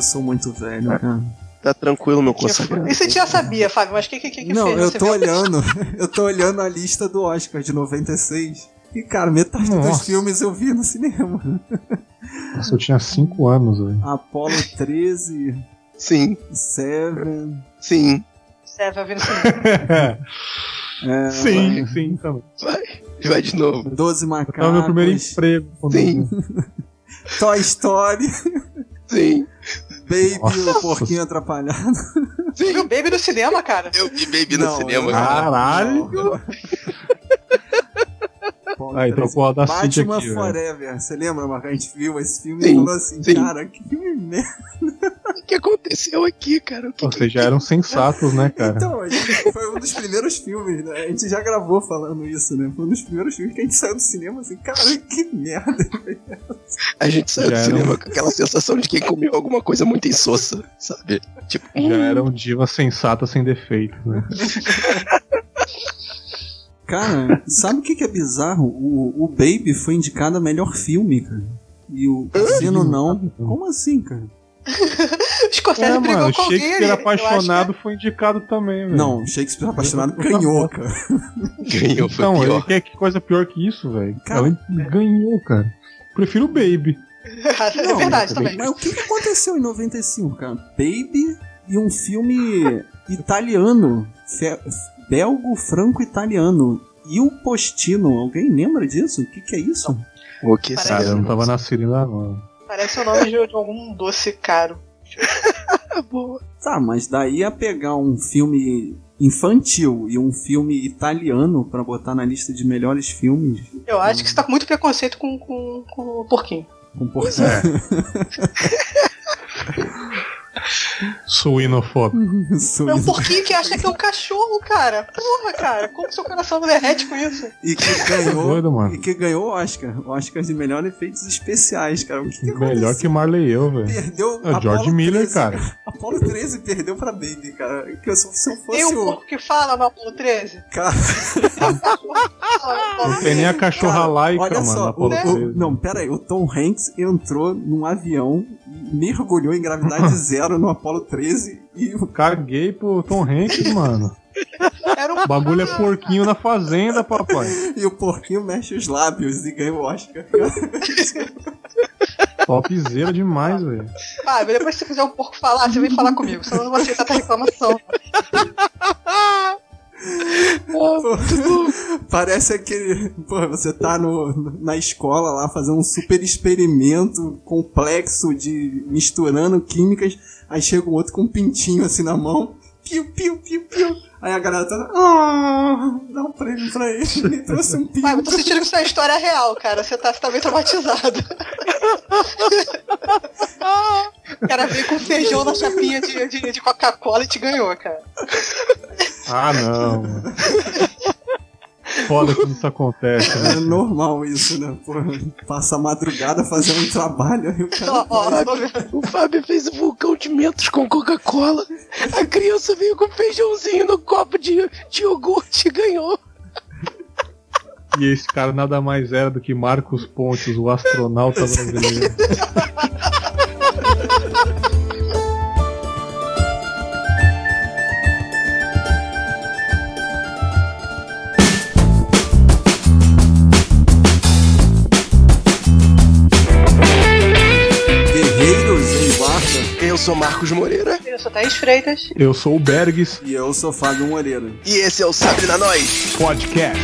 eu sou muito velho, cara. Tá tranquilo, meu consagrado. Isso gente já sabia, Fábio, mas o que, que, que, Não, fez? eu Você tô olhando, eu tô olhando a lista do Oscar de 96. E, cara, metade dos Nossa. filmes eu vi no cinema. Nossa, eu tinha 5 anos, velho. Apollo 13, Sim, Seven. sim. Você vai ver no cinema. É, sim, sim, também. Vai, vai de novo. 12 Tava macacos. no meu primeiro emprego. Sim, Toy Story. sim. Baby, Nossa. o porquinho atrapalhado. Você viu Baby no cinema, cara? Eu vi Baby no Não, cinema, eu- cara. Caralho! Pô, Aí, trocou a da Batman aqui, velho. Forever. Você lembra, Marco? A gente viu esse filme Sim, e falou assim, sim. cara, que filme merda. O que aconteceu aqui, cara? O que que- Vocês já eram sensatos, né, cara? Então, a gente- foi um dos primeiros filmes, né? A gente já gravou falando isso, né? Foi um dos primeiros filmes que a gente saiu do cinema assim, cara, que merda. A gente saiu do Já era cinema um- com aquela sensação de quem comeu alguma coisa muito insossa, sabe? Tipo, Já eram divas sensatas sem defeitos, né? Cara, sabe o que, que é bizarro? O, o Baby foi indicado a melhor filme, cara. E o Cassino não. Como assim, cara? Scorsese É, brigou mano, com alguém Shakespeare acho que Apaixonado foi indicado também, velho. Não, Shakespeare Apaixonado ganhou, cara. ganhou, foi Então, pior. que, que coisa pior que isso, velho? Cara- Ela ganhou, cara. Prefiro o Baby. é Não, verdade também. Mas o que, que aconteceu em 95, cara? Baby e um filme italiano. Fe- belgo franco-italiano. E o Postino, alguém lembra disso? O que, que é isso? O que Parece- Cara, eu não tava nascido ainda não. Parece o nome de, de algum doce caro. Boa. Tá, mas daí a pegar um filme infantil e um filme italiano pra botar na lista de melhores filmes Eu acho que você tá com muito preconceito com, com, com o porquinho. com porquinho. Suinofóbico. É um porquinho que acha que é um cachorro, cara. Porra, cara. Como seu coração derrete com isso? E que ganhou. Doido, mano. E que ganhou o Oscar. O Oscar de melhor efeitos especiais, cara. O que, que Melhor aconteceu? que Marley e eu, velho. Perdeu. É o George Apollo Miller, 13. cara. Apollo 13 perdeu pra Baby, cara. Que eu, se se eu fosse Tem um o. porco que fala no Apolo 13? Cara, Não tem nem a cachorra cara, laica, olha mano. só, o, o- 13. não, pera aí, o Tom Hanks entrou num avião mergulhou em gravidade zero no Apollo 13 e o Caguei pro Tom Hanks, mano. Era um O bagulho é porquinho na fazenda, papai. E o porquinho mexe os lábios e ganha o Oscar. Topzera demais, velho. Fábio, depois que você fizer um porco falar, você vem falar comigo, senão eu não vou aceitar tua reclamação. Parece aquele. Pô, você tá no, na escola lá fazendo um super experimento complexo de misturando químicas. Aí chega um outro com um pintinho assim na mão. Piu, piu, piu, piu. Aí a galera tá. Ah, dá um prêmio pra ele. Ele trouxe um pinto. Fábio, eu tô sentindo que isso é uma história real, cara. Você tá, você tá bem traumatizado. O cara veio com feijão na chapinha de, de, de Coca-Cola e te ganhou, cara. Ah, não. Foda quando isso acontece, É né? normal isso, né? Pô, passa a madrugada fazendo um trabalho aí o cara. Vendo. O Fábio fez um vulcão de mentos com Coca-Cola. A criança veio com feijãozinho no copo de, de iogurte e ganhou. E esse cara nada mais era do que Marcos Pontes, o astronauta brasileiro. sou Marcos Moreira Eu sou Thaís Freitas. Eu sou o Bergs E eu sou Fábio Moreira. e esse é o Sabre na Nós. Podcast.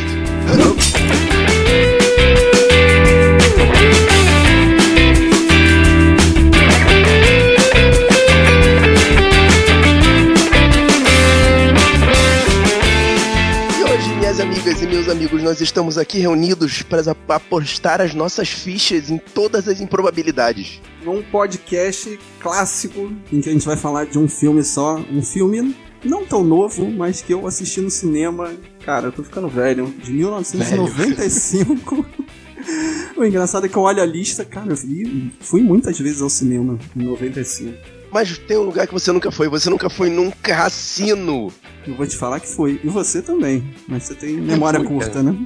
Minhas amigas e meus amigos, nós estamos aqui reunidos para apostar as nossas fichas em todas as improbabilidades. num podcast clássico em que a gente vai falar de um filme só, um filme não tão novo, mas que eu assisti no cinema, cara, eu tô ficando velho, de 1995. o engraçado é que eu olho a lista, cara, eu fui, fui muitas vezes ao cinema em 95. Mas tem um lugar que você nunca foi, você nunca foi num cassino. Eu vou te falar que foi, e você também, mas você tem memória fui, curta, né?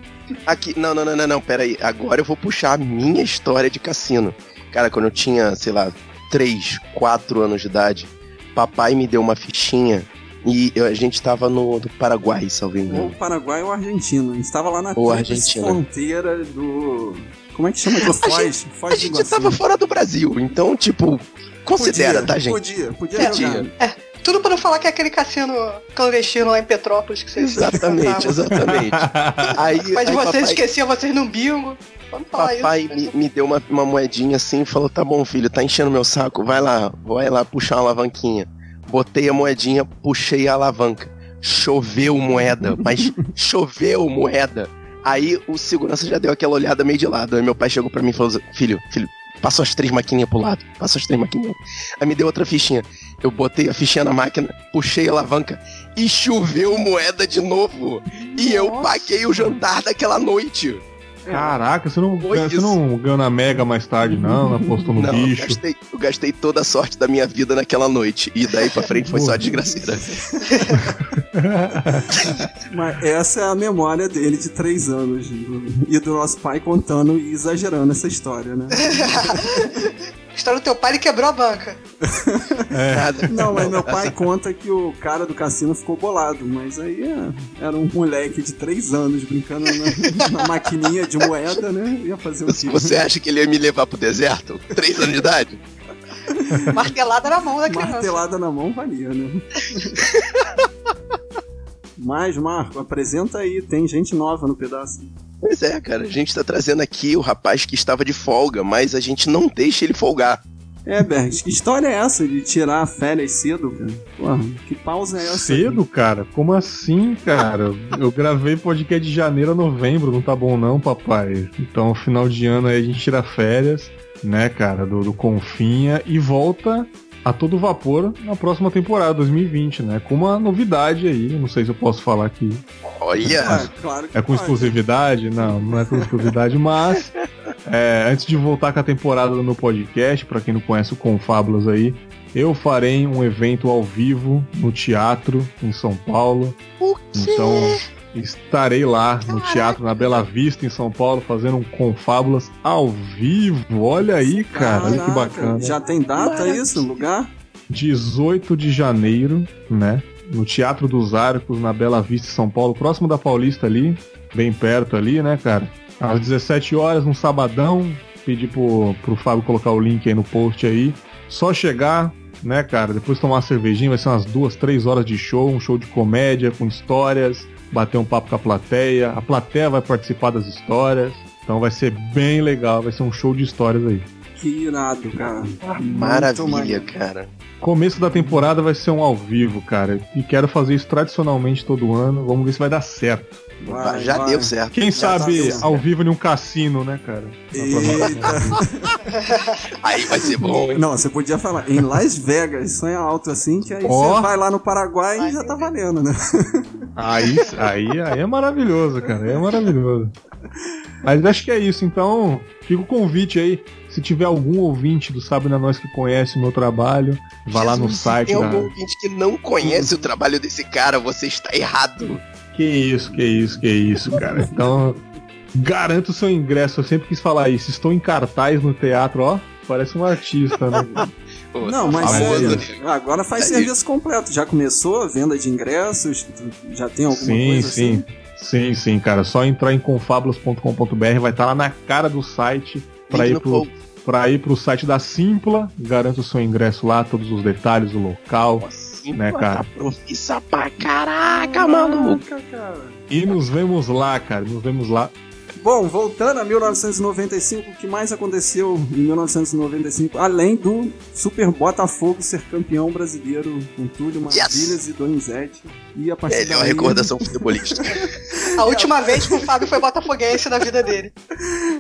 Aqui, não, não, não, não, não, pera aí. Agora eu vou puxar a minha história de cassino. Cara, quando eu tinha, sei lá, 3, 4 anos de idade, papai me deu uma fichinha e a gente tava no, no Paraguai, salvo Ou engano. o Paraguai ou a Argentina. A gente tava lá na Ou Argentina. fronteira do. Como é que chama aquilo? A Foz, Foz A do gente Iguaçu. tava fora do Brasil, então, tipo, considera, Podia, tá, gente? Podia, podia É, jogar. Tudo pra não falar que é aquele cassino clandestino lá em Petrópolis que vocês Exatamente, exatamente. Aí, Mas aí vocês papai, esqueciam vocês num bingo. Vamos falar papai isso. me, me deu uma, uma moedinha assim e falou: tá bom, filho, tá enchendo meu saco, vai lá, vai lá puxar uma alavanquinha. Botei a moedinha, puxei a alavanca. Choveu moeda, mas choveu moeda. Aí o segurança já deu aquela olhada meio de lado. Aí meu pai chegou pra mim e falou: Filho, filho, passa as três maquininhas pro lado. Passa as três maquininhas. Aí me deu outra fichinha. Eu botei a fichinha na máquina, puxei a alavanca e choveu moeda de novo. E eu Nossa. paguei o jantar daquela noite. Caraca, você não, Foi você isso. não ganhou na Mega mais tarde, não? Não apostou no Não, eu bicho. gastei, eu gastei toda a sorte da minha vida naquela noite. E daí pra frente foi só desgraceira. Mas essa é a memória dele de três anos. E do nosso pai contando e exagerando essa história, né? História do teu pai, ele quebrou a banca. Nada. Não, mas meu pai conta que o cara do cassino ficou bolado. Mas aí é, era um moleque de três anos brincando na, na maquininha de moeda, né? Ia fazer o quê? você acha que ele ia me levar pro deserto? Três anos de idade? Martelada na mão da criança. Martelada na mão valia, né? Mas, Marco, apresenta aí, tem gente nova no pedaço. Pois é, cara. A gente tá trazendo aqui o rapaz que estava de folga, mas a gente não deixa ele folgar. É, Bergs, que história é essa de tirar férias cedo, cara? Porra, que pausa é essa? Cedo, cara? Como assim, cara? Eu gravei podcast de janeiro a novembro, não tá bom não, papai. Então, final de ano aí a gente tira férias, né, cara, do, do Confinha e volta a todo vapor na próxima temporada, 2020, né? Com uma novidade aí, não sei se eu posso falar aqui. Olha, Ah, claro que É com pode. exclusividade? Não, não é com exclusividade, mas é, antes de voltar com a temporada do meu podcast, pra quem não conhece o Confábulas aí, eu farei um evento ao vivo no teatro em São Paulo. o Então estarei lá no teatro na Bela Vista em São Paulo fazendo um Confábulas ao vivo. Olha aí, cara, olha que bacana. Já tem data isso, lugar? 18 de janeiro, né? No Teatro dos Arcos, na Bela Vista, em São Paulo, próximo da Paulista ali, bem perto ali, né, cara? Às 17 horas, um sabadão. Pedi pro, pro Fábio colocar o link aí no post aí. Só chegar, né, cara? Depois tomar uma cervejinha, vai ser umas duas, três horas de show, um show de comédia com histórias, bater um papo com a plateia. A plateia vai participar das histórias. Então vai ser bem legal, vai ser um show de histórias aí. Que irado, cara. Muito maravilha, cara. Começo da temporada vai ser um ao vivo, cara. E quero fazer isso tradicionalmente todo ano. Vamos ver se vai dar certo. Vai, Já vai. deu certo. Quem Já sabe tá certo. ao vivo em um cassino, né, cara? Eita. Aí vai ser bom, hein? Não, você podia falar em Las Vegas, sonha alto assim, que aí Ó. você vai lá no Paraguai e já tá valendo, né? Aí, aí, aí é maravilhoso, cara. Aí é maravilhoso. Mas acho que é isso. Então, fica o convite aí. Se tiver algum ouvinte do Sabe na Nós que conhece o meu trabalho, vá lá no site Tem da. algum ouvinte que não conhece o trabalho desse cara, você está errado. Que isso, que isso, que isso, cara. Então, garanto o seu ingresso. Eu sempre quis falar isso. Estou em cartaz no teatro, ó. Parece um artista, né? Pô, Não, mas famoso, sério, né? agora faz Aí. serviço completo. Já começou a venda de ingressos? Já tem alguma sim, coisa sim. assim? Sim, sim, cara. Só entrar em confabulas.com.br, vai estar lá na cara do site para ir pro, pra ir pro site da Simpla. Garanto o seu ingresso lá, todos os detalhes, o local. Sim, né, cara? Tá profissa pra caraca, maluco. Cara. E nos vemos lá, cara. Nos vemos lá. Bom, voltando a 1995, o que mais aconteceu em 1995, além do Super Botafogo ser campeão brasileiro com Túlio Maravilhas e Donizete. E a partir Melhor daí, recordação futebolística. A última vez que o Fábio foi botafoguense na vida dele.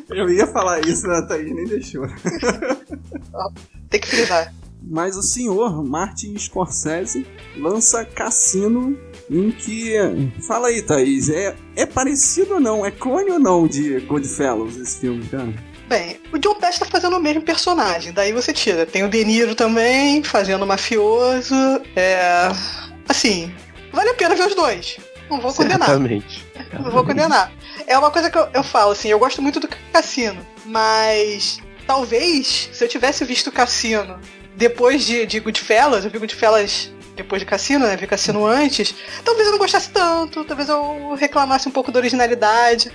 Eu ia falar isso, a Thaís nem deixou. Tem que frisar. Mas o senhor Martin Scorsese lança Cassino, em que. Fala aí, Thaís, é, é parecido ou não? É clone ou não de Goodfellas esse filme, cara? Bem, o John Pesci tá fazendo o mesmo personagem, daí você tira. Tem o De Niro também, fazendo mafioso. É. Assim, vale a pena ver os dois. Não vou condenar. Certamente. Não vou condenar. É uma coisa que eu, eu falo, assim, eu gosto muito do Cassino, mas talvez se eu tivesse visto o Cassino depois de, de Goodfellas, eu vi Goodfellas depois de Cassino, né? Vi Cassino antes. Talvez eu não gostasse tanto, talvez eu reclamasse um pouco da originalidade.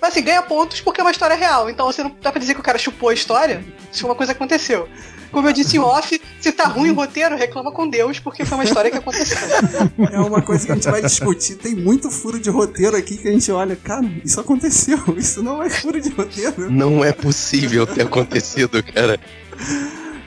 Mas assim, ganha pontos porque é uma história real. Então você não dá pra dizer que o cara chupou a história se uma coisa aconteceu. Como eu disse em off, se tá ruim o roteiro, reclama com Deus, porque foi uma história que aconteceu. É uma coisa que a gente vai discutir. Tem muito furo de roteiro aqui que a gente olha, cara, isso aconteceu. Isso não é furo de roteiro. Não é possível ter acontecido, cara.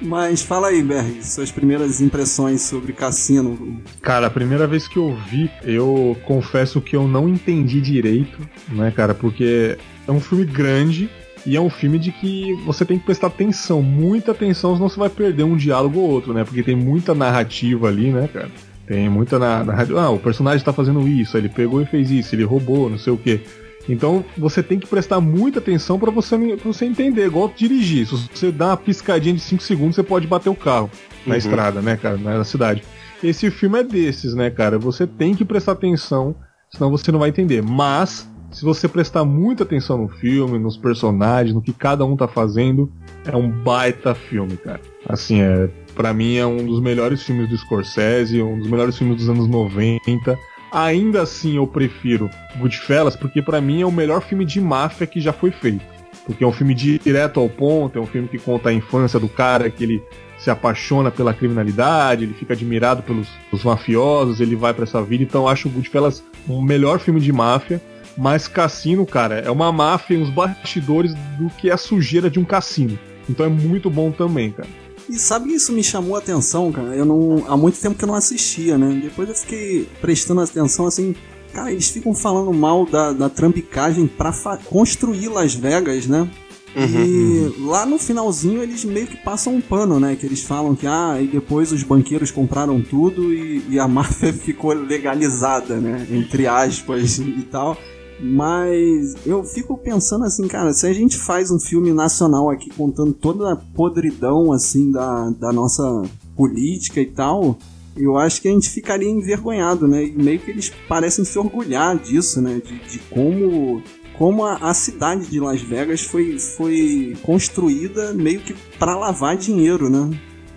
Mas fala aí, Berg, suas primeiras impressões sobre Cassino. Cara, a primeira vez que eu vi, eu confesso que eu não entendi direito, né, cara? Porque é um filme grande e é um filme de que você tem que prestar atenção, muita atenção, senão você vai perder um diálogo ou outro, né? Porque tem muita narrativa ali, né, cara? Tem muita narrativa. Ah, o personagem tá fazendo isso, ele pegou e fez isso, ele roubou, não sei o quê. Então você tem que prestar muita atenção para você, pra você entender, igual dirigir. Se você dá uma piscadinha de 5 segundos, você pode bater o carro na uhum. estrada, né, cara, na cidade. Esse filme é desses, né, cara? Você tem que prestar atenção, senão você não vai entender. Mas, se você prestar muita atenção no filme, nos personagens, no que cada um tá fazendo, é um baita filme, cara. Assim, é, para mim é um dos melhores filmes do Scorsese, um dos melhores filmes dos anos 90 Ainda assim, eu prefiro Goodfellas porque para mim é o melhor filme de máfia que já foi feito. Porque é um filme direto ao ponto, é um filme que conta a infância do cara, que ele se apaixona pela criminalidade, ele fica admirado pelos, mafiosos, ele vai para essa vida. Então acho Goodfellas um melhor filme de máfia. Mas Cassino, cara, é uma máfia uns bastidores do que é a sujeira de um cassino. Então é muito bom também, cara. E sabe que isso me chamou a atenção, cara? Eu não. Há muito tempo que eu não assistia, né? Depois eu fiquei prestando atenção assim. Cara, eles ficam falando mal da, da trampicagem pra construir Las Vegas, né? Uhum, e uhum. lá no finalzinho eles meio que passam um pano, né? Que eles falam que, ah, e depois os banqueiros compraram tudo e, e a máfia ficou legalizada, né? Entre aspas e tal. Mas eu fico pensando assim, cara, se a gente faz um filme nacional aqui contando toda a podridão assim da, da nossa política e tal, eu acho que a gente ficaria envergonhado, né? E meio que eles parecem se orgulhar disso, né? De, de como como a, a, cidade de Las Vegas foi, foi construída meio que para lavar dinheiro, né?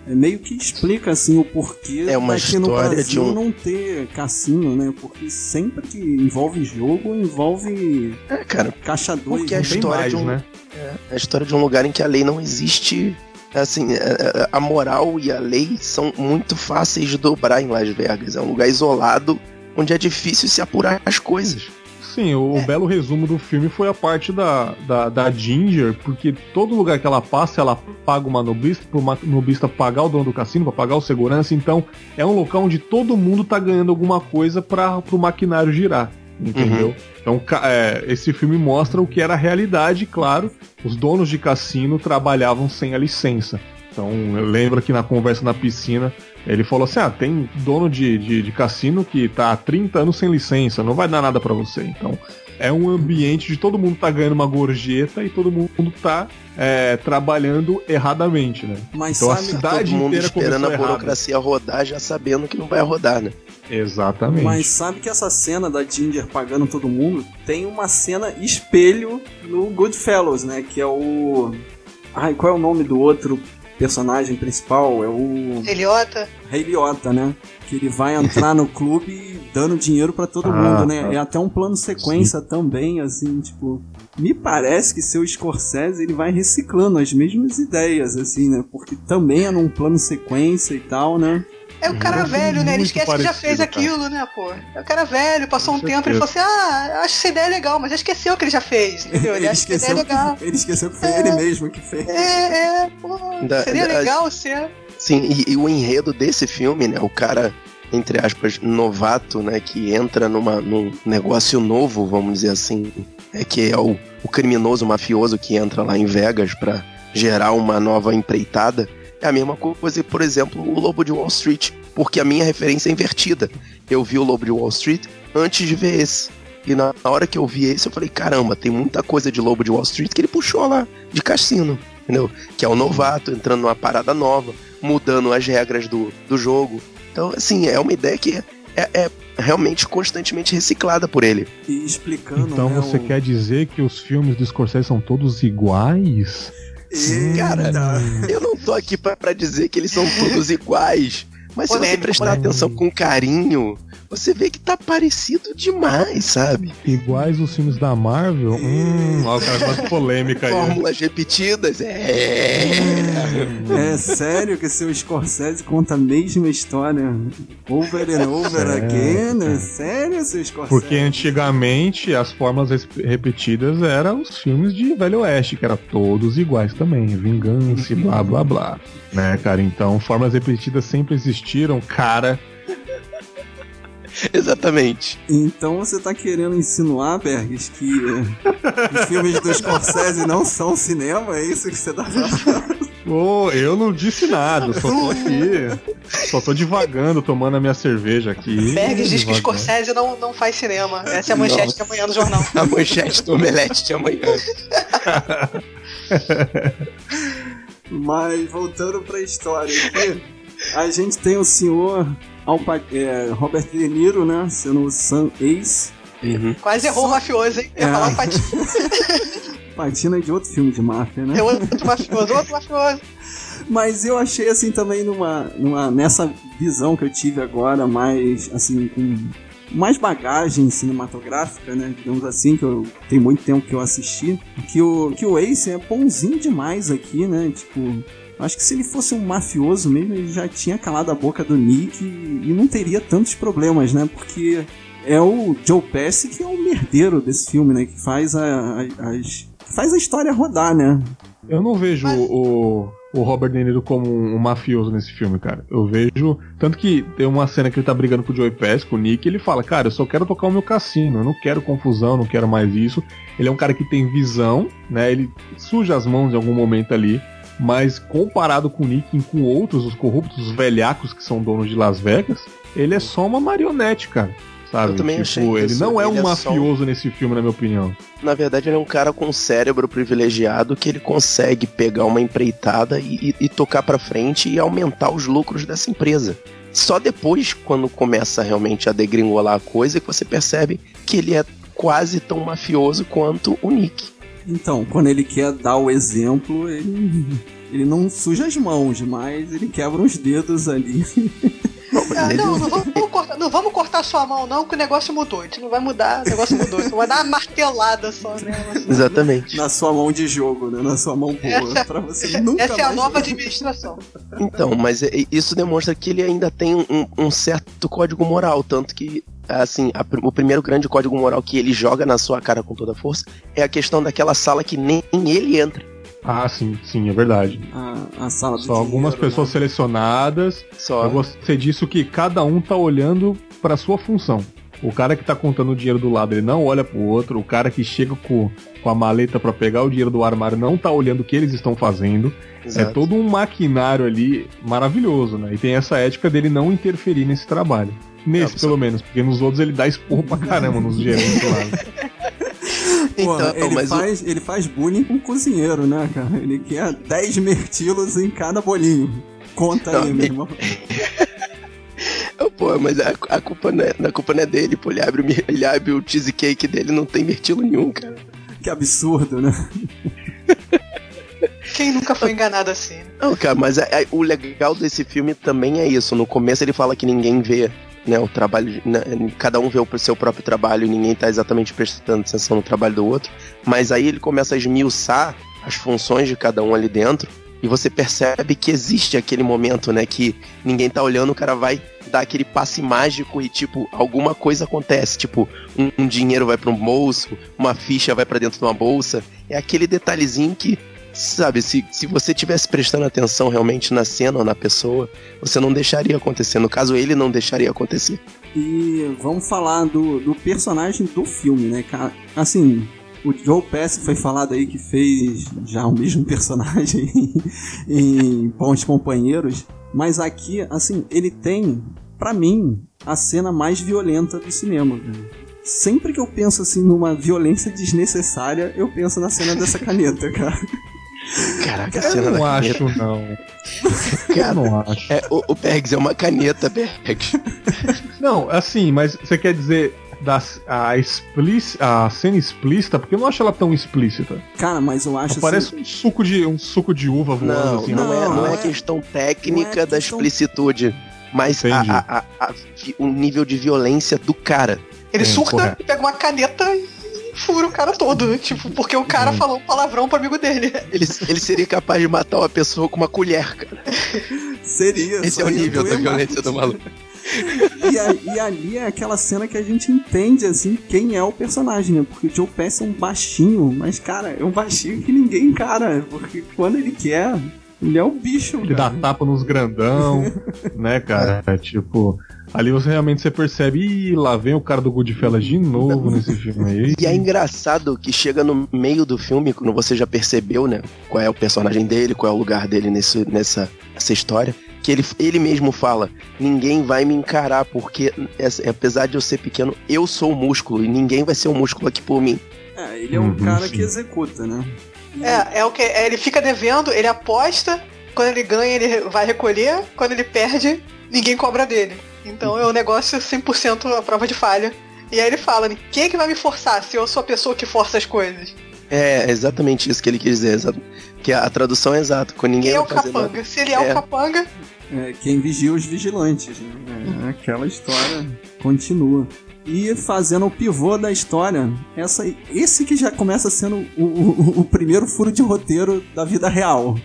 É meio que explica assim o porquê é uma história no Brasil de um... não ter cassino, né? Porque sempre que envolve jogo, envolve é, cara, caixa 2. Porque é a história mais, de um, né? É, a história de um lugar em que a lei não existe. Assim, é, é, a moral e a lei são muito fáceis de dobrar em Las Vegas. É um lugar isolado onde é difícil se apurar as coisas. Sim, o, é. belo resumo do filme foi a parte da, da, da, Ginger, porque todo lugar que ela passa, ela paga uma nobista, pro nobista pagar o dono do cassino, pra pagar o segurança, então é um local onde todo mundo tá ganhando alguma coisa para pro maquinário girar. Entendeu? Uhum. Então, é, esse filme mostra o que era a realidade, claro. Os donos de cassino trabalhavam sem a licença. Então, eu lembro que na conversa na piscina, ele falou assim: ah, tem dono de, de, de, cassino que tá há 30 anos sem licença, não vai dar nada para você. Então, é um ambiente de todo mundo tá ganhando uma gorjeta e todo mundo tá é, trabalhando erradamente, né? Mas então sabe, a cidade todo mundo inteira esperando a burocracia errado. rodar, já sabendo que não vai rodar, né? Exatamente. Mas sabe que essa cena da Ginger pagando todo mundo tem uma cena espelho no Goodfellas, né? Que é o. Ai, qual é o nome do outro personagem principal é o. Eliota. Rei Liotta, né? Que ele vai entrar no clube dando dinheiro para todo ah, mundo, né? Ah. É até um plano sequência sim. também, assim, tipo. Me parece que seu Scorsese ele vai reciclando as mesmas ideias, assim, né? Porque também é num plano sequência e tal, né? É o cara velho, né? Ele esquece que já fez cara. aquilo, né, pô? É o cara velho, passou Com um tempo e falou assim: ah, acho essa ideia legal, mas já esqueceu que ele já fez, entendeu? Ele, ele acha que a ideia é legal. Ele esqueceu que foi é, ele mesmo que fez. É, é, pô. Da, seria da, legal ser. Sim, e, e, o enredo desse filme, né? O cara, entre aspas, novato, né? Que entra numa, num negócio novo, vamos dizer assim. É que é o, o criminoso mafioso que entra lá em Vegas para gerar uma nova empreitada é a mesma coisa, por exemplo, o Lobo de Wall Street, porque a minha referência é invertida. Eu vi o Lobo de Wall Street antes de ver esse. E na hora que eu vi esse, eu falei: caramba, tem muita coisa de Lobo de Wall Street que ele puxou lá, de cassino, entendeu? Que é o novato entrando numa parada nova, mudando as regras do, do jogo. Então, assim, é uma ideia que é, é realmente constantemente reciclada por ele. E explicando. Então né, você quer dizer que os filmes do Scorsese são todos iguais? Cara, eu não tô aqui pra, pra dizer que eles são todos iguais. Mas se você Polêmico, prestar polêmico. atenção com carinho, você vê que tá parecido demais, sabe? Iguais os filmes da Marvel? Hum, ó, o cara gosta de polêmica aí. Fórmulas repetidas, é. É sério que seu Scorsese conta a mesma história over and over É. again? É sério, seu Scorsese? Porque antigamente as formas res- repetidas eram os filmes de Velho Oeste, que eram todos iguais também. Vingança e blá blá blá. Né, cara? Então, formas repetidas sempre existiram, cara. Exatamente. Então você tá querendo insinuar, Bergs, que eh, os filmes do Scorsese não são cinema? É isso que você tá falando? Ô, eu não disse nada, só tô aqui. Só tô divagando, tomando a minha cerveja aqui. Bergs diz que Devagando. Scorsese não, não faz cinema. Essa é a manchete Nossa. de amanhã no jornal. A manchete do Omelete de amanhã. Mas voltando pra história aqui, a gente tem o senhor Alpa, é, Robert De Niro, né? Sendo o Sam Ace. Quase errou o mafioso, hein? Eu ia É. falar patinho. Patina de outro filme de máfia, né? É outro mafioso, outro mafioso. Mas eu achei assim também numa, numa nessa visão que eu tive agora, mais assim, com mais bagagem cinematográfica, né? Digamos assim, que eu tem muito tempo que eu assisti, que o, que o Ace é bonzinho demais aqui, né? Tipo, acho que se ele fosse um mafioso mesmo, ele já tinha calado a boca do Nick e, e não teria tantos problemas, né? Porque é o Joe Pesci que é o merdeiro desse filme, né? Que faz a, a- as que faz a história rodar, né? Eu não vejo o, o Robert De Niro como um, um mafioso nesse filme, cara. Eu vejo. Tanto que tem uma cena que ele tá brigando com o Joey Pass, com o Nick, e ele fala: Cara, eu só quero tocar o meu cassino, eu não quero confusão, não quero mais isso. Ele é um cara que tem visão, né? Ele suja as mãos em algum momento ali. Mas comparado com o Nick e com outros, os corruptos, os velhacos que são donos de Las Vegas, ele é só uma marionete, cara. Sabe? Eu também tipo, achei ele isso. não é Ele um é só mafioso nesse filme, na minha opinião. Na verdade, ele é um cara com um cérebro privilegiado que ele consegue pegar uma empreitada e, e- e tocar pra frente e aumentar os lucros dessa empresa. Só depois, quando começa realmente a degringolar a coisa, que você percebe que ele é quase tão mafioso quanto o Nick. Então, quando ele quer dar o exemplo, ele, ele não suja as mãos, mas ele quebra os dedos ali. Ah, não, não vamos, vamos cortar, não vamos cortar sua mão, não, que o negócio mudou. A gente não vai mudar, o negócio mudou. Só vai dar uma martelada só, né? Exatamente. Na sua mão de jogo, né? Na sua mão boa. Pra você nunca Essa é a nova administração. Então, mas é- isso demonstra que ele ainda tem um, um certo código moral, tanto que assim, a o primeiro grande código moral que ele joga na sua cara com toda a força é a questão daquela sala que nem ele entra. Ah, sim, sim, é verdade. A, a sala Só algumas dinheiro, pessoas né? selecionadas. Só. Eu gostei disso que cada um tá olhando pra sua função. O cara que tá contando o dinheiro do lado, ele não olha pro outro. O cara que chega com, com a maleta pra pegar o dinheiro do armário não tá olhando o que eles estão fazendo. É Exato. todo um maquinário ali maravilhoso, né? E tem essa ética dele não interferir nesse trabalho. Nesse, Não, pelo menos, porque nos outros ele dá esporro pra caramba nos gerentes lá. Pô, Então, ele, mas o- faz, ele faz bullying com o cozinheiro, né, cara? Ele quer 10 mirtilos em cada bolinho. Conta Não, aí, meu ele- irmão. Oh, Pô, mas a, a culpa não é, a culpa não é dele, pô. Ele abre, o ele abre o cheesecake dele não tem mirtilo nenhum, cara. Que absurdo, né? Quem nunca foi enganado assim? né? Não, cara, mas é- é- o legal desse filme também é isso. No começo ele fala que ninguém vê, né, o trabalho, né, cada um vê o seu próprio trabalho e ninguém tá exatamente prestando atenção no trabalho do outro. Mas aí ele começa a esmiuçar as funções de cada um ali dentro e você percebe que existe aquele momento, né, que ninguém tá olhando, o cara vai dar aquele passe mágico e tipo alguma coisa acontece, tipo um, um dinheiro vai para um bolso, uma ficha vai para dentro de uma bolsa. É aquele detalhezinho que Sabe, se, se você tivesse prestando atenção realmente na cena ou na pessoa, você não deixaria acontecer. No caso, ele não deixaria acontecer. E vamos falar do, do personagem do filme, né, cara? Assim, o Joe Pesci foi falado aí que fez já o mesmo personagem em Bons Companheiros, mas aqui, assim, ele tem, pra mim, a cena mais violenta do cinema. cara. Sempre que eu penso assim numa violência desnecessária, eu penso na cena dessa caneta, cara. Caraca, a Eu cena não da acho, caneta. não. Eu Cara, não acho. é, o, o Bergs é uma caneta, Bergs. Não, assim, mas você quer dizer da a, explic, a cena explícita, porque eu não acho ela tão explícita. Cara, mas eu acho Parece assim... um suco de um suco de uva voando não, assim. Não, não, é, não é, é questão técnica é da questão- explicitude, mas a, a- a- o nível de violência do cara. Ele É, surta correto. e pega uma caneta e fura o cara todo. Tipo, porque o cara Hum. falou um palavrão pro amigo dele. Ele, ele seria capaz de matar uma pessoa com uma colher, cara. Seria. Esse é o nível da violência mais. do maluco. E, a- e ali é aquela cena que a gente entende, assim, quem é o personagem, né? Porque o Joe Pesci é um baixinho, mas, cara, é um baixinho que ninguém encara. Porque quando ele quer, ele é o bicho, Ele dá cara. tapa nos grandão, né, cara? É tipo. Ali você realmente você percebe, ih, lá vem o cara do Goodfellas de novo nesse filme aí. E é engraçado que chega no meio do filme, quando você já percebeu, né, qual é o personagem dele, qual é o lugar dele nesse, nessa, nessa história, que ele, ele mesmo fala: ninguém vai me encarar, porque apesar de eu ser pequeno, eu sou o músculo, e ninguém vai ser o músculo aqui por mim. É, ele é um Uhum, cara sim. que executa, né? É, é o que é, ele fica devendo, ele aposta, quando ele ganha ele vai recolher, quando ele perde, ninguém cobra dele. Então é um negócio 100% a prova de falha. E aí ele fala, né, quem é que vai me forçar se eu sou a pessoa que força as coisas? É exatamente isso que ele quis dizer, que a, a tradução é exata, quando ninguém Quem é o fazer nada. capanga? Se ele é, É. o capanga, É, quem vigia os vigilantes, né? É, aquela história continua. E fazendo o pivô da história, essa, esse que já começa sendo o, o- o primeiro furo de roteiro da vida real.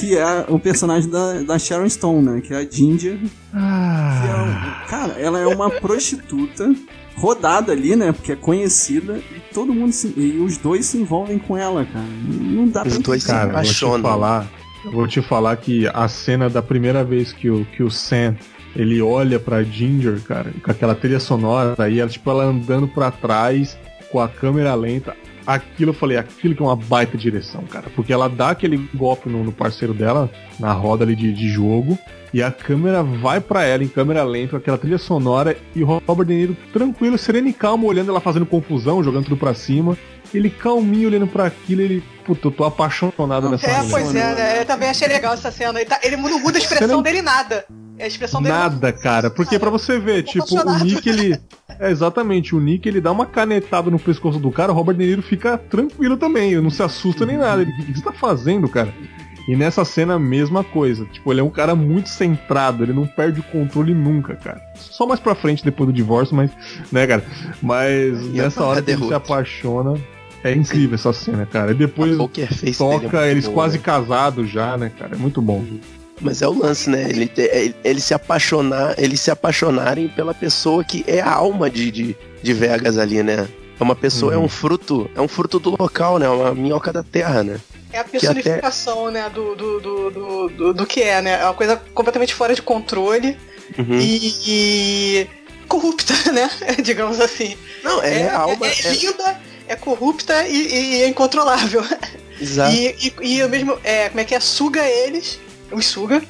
Que é o personagem da, da Sharon Stone, né? Que é a Ginger. É Ah, um- cara, ela é uma prostituta rodada ali, né? Porque é conhecida e todo mundo se, e os dois se envolvem com ela, cara. Não dá Os pra dois se cara, eu vou te falar. Eu vou te falar que a cena da primeira vez que o, que o Sam ele olha pra Ginger, cara, com aquela trilha sonora, aí ela, tipo, ela andando pra trás com a câmera lenta. Aquilo eu falei, aquilo que é uma baita direção, cara. Porque ela dá aquele golpe no, no parceiro dela, na roda ali de, de jogo, e a câmera vai pra ela em câmera lenta, aquela trilha sonora, e o Robert De Niro tranquilo, sereno e calmo, olhando ela fazendo confusão, jogando tudo pra cima. Ele calminho olhando pra aquilo, ele. Puta, eu tô apaixonado nessa é, mulher. pois é, né? Eu também achei legal essa cena. Ele, tá- ele não muda a expressão Cena- dele nada. A expressão dele Nada, cara. Porque pra você ver, tipo, o. Nick, ele. É, exatamente, o Nick ele dá uma canetada no pescoço do cara, o Robert De Niro fica tranquilo também, não se assusta nem nada. Ele, o que você tá fazendo, cara? E nessa cena, a mesma coisa. Tipo, ele é um cara muito centrado, ele não perde o controle nunca, cara. Só mais pra frente, depois do divórcio, mas. Né, cara? Mas E nessa hora que ele se apaixona. É incrível essa cena, cara. E depois é toca muito eles boa, quase né? casados já, né, cara? É muito bom. Mas é o lance, né? Ele, ele, ele se apaixonar, eles se apaixonarem pela pessoa que é a alma de, de, de Vegas ali, né? É uma pessoa, Uhum. é um fruto, é um fruto do local, né? Uma minhoca da terra, né? É a personificação, né, do, do, do, do, do, do que é, né? É uma coisa completamente fora de controle Uhum. e, e corrupta, né? Digamos assim. Não, é, a alma. é é- linda, é corrupta e, e é incontrolável. exato. E, e, e o mesmo, é, como é que é? Suga eles, os suga.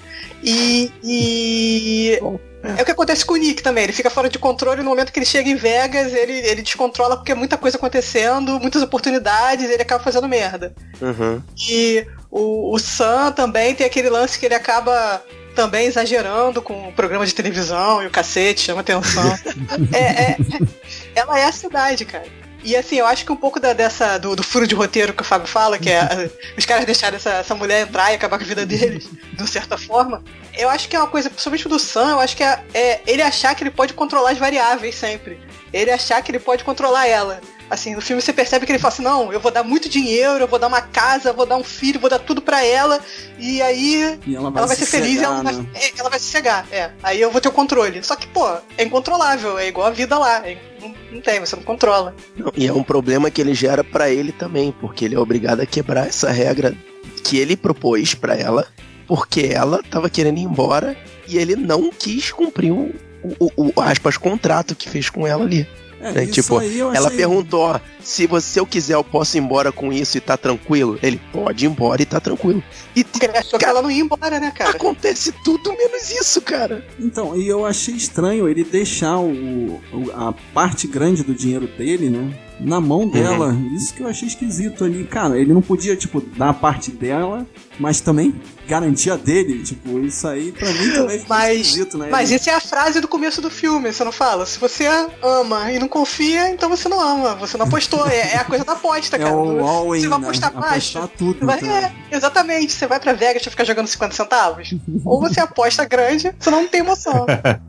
E, e Bom, é. o que acontece com o Nick também. Ele fica fora de controle no momento que ele chega em Vegas, ele, ele descontrola porque é muita coisa acontecendo, muitas oportunidades, ele acaba fazendo merda. Uhum. E o, o Sam também tem aquele lance que ele acaba também exagerando com o programa de televisão e o cacete, chama atenção. é, é- ela é a cidade, cara. E assim, eu acho que um pouco da- dessa, do, do furo de roteiro que o Fábio fala, que é a- os caras deixarem essa, essa mulher entrar e acabar com a vida deles, de uma certa forma, eu acho que é uma coisa, principalmente do Sam, eu acho que é, é ele achar que ele pode controlar as variáveis sempre. Ele achar que ele pode controlar ela. Assim, no filme você percebe que ele fala assim, não, eu vou dar muito dinheiro, eu vou dar uma casa, eu vou dar um filho, vou dar tudo pra ela, e aí E ela vai, ela vai ser se feliz e cegar, ela vai, né? é, ela vai se cegar, é. Aí eu vou ter o controle. Só que, pô, é incontrolável, é igual a vida lá. é- não, tem, você não controla. E é um problema que ele gera pra ele também, porque ele é obrigado a quebrar essa regra que ele propôs pra ela, porque ela tava querendo ir embora e ele não quis cumprir o, o, o- o, aspas, contrato que fez com ela ali. É, É, isso tipo, aí eu Ela perguntou, ó, se você eu quiser, eu posso ir embora com isso e tá tranquilo? Ele pode ir embora e tá tranquilo. E achou que ela não ia embora, né, cara? acontece tudo menos isso, cara. Então, e eu achei estranho ele deixar o, o- a parte grande do dinheiro dele, né? Na mão dela. Uhum. Isso que eu achei esquisito ali. Cara, ele não podia, tipo, dar a parte dela, mas também garantia dele. Tipo, isso aí pra mim também ficou mas, esquisito, né? Mas isso é a frase do começo do filme, você não fala? Se você ama e não confia, então você não ama. Você não apostou. é, é, a coisa da aposta, é cara. O all você vai né? apostar né? baixo. Apostar tudo. Vai, é, exatamente. Você vai pra Vegas pra ficar jogando 50 centavos. Ou você aposta grande, você não tem emoção.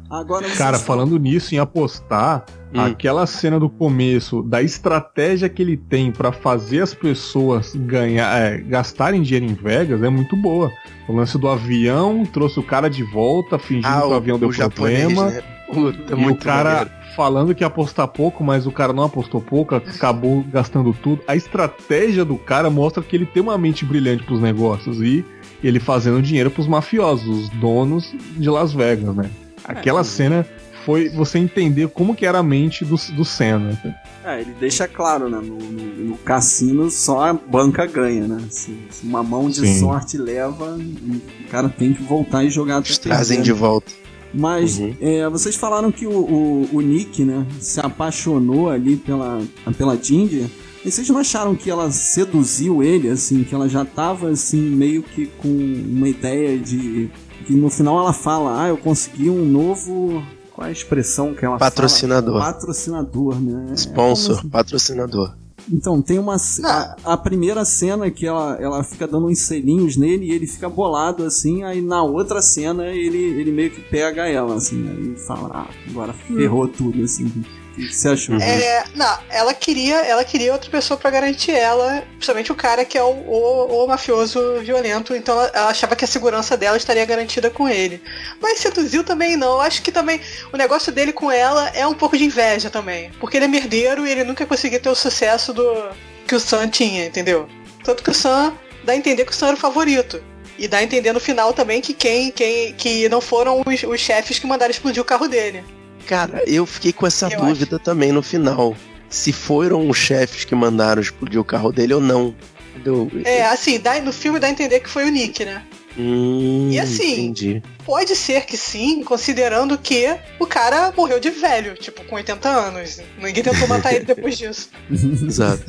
Agora, Cara, falando nisso, em apostar, hum. aquela cena do começo, da estratégia que ele tem para fazer as pessoas ganhar, é, gastarem dinheiro em Vegas é muito boa. O lance do avião trouxe o cara de volta, fingindo ah, que o avião deu problema. Japonês, né? Puta, e o cara maneiro. falando que ia apostar pouco, mas o cara não apostou pouco, acabou gastando tudo. A estratégia do cara mostra que ele tem uma mente brilhante pros negócios e ele fazendo dinheiro pros mafiosos, os donos de Las Vegas, né? Aquela é, cena foi você entender como que era a mente do, do Senna. É, ele deixa claro, né? No, no, no cassino só a banca ganha, né? Se, se uma mão de Sim. sorte leva, o cara tem que voltar e jogar até Trazem de volta. Mas uhum. é, vocês falaram que o, o, o, Nick, né, se apaixonou ali pela, pela Ginger. E vocês não acharam que ela seduziu ele, assim, que ela já tava, assim, meio que com uma ideia de que no final ela fala, ah, eu consegui um novo. Qual é a expressão que ela Patrocinador. fala? Patrocinador. né? Sponsor, é patrocinador. Então, tem uma. A, a, primeira cena que ela, ela fica dando uns selinhos nele e ele fica bolado assim, aí na outra cena ele, ele meio que pega ela, assim, aí fala, ah, agora ferrou tudo, assim. O que você achou? É, não, ela queria, ela queria outra pessoa para garantir ela, principalmente o cara que é o, o, o, mafioso violento, então ela achava que a segurança dela estaria garantida com ele. Mas seduziu também não. Acho que também o negócio dele com ela é um pouco de inveja também, porque ele é merdeiro e ele nunca conseguiu ter o sucesso do que o Sam tinha, entendeu? Tanto que o Sam dá a entender que o Sam era o favorito. E dá a entender no final também que quem, quem que não foram os, os chefes que mandaram explodir o carro dele. Cara, eu fiquei com essa eu dúvida acho. também no final. Se foram os chefes que mandaram explodir o carro dele ou não. Entendeu? É, assim, dá, no filme dá a entender que foi o Nick, né? Hum, e assim, entendi. pode ser que sim, considerando que o cara morreu de velho, tipo, com 80 anos. Ninguém tentou matar ele depois disso. Exato.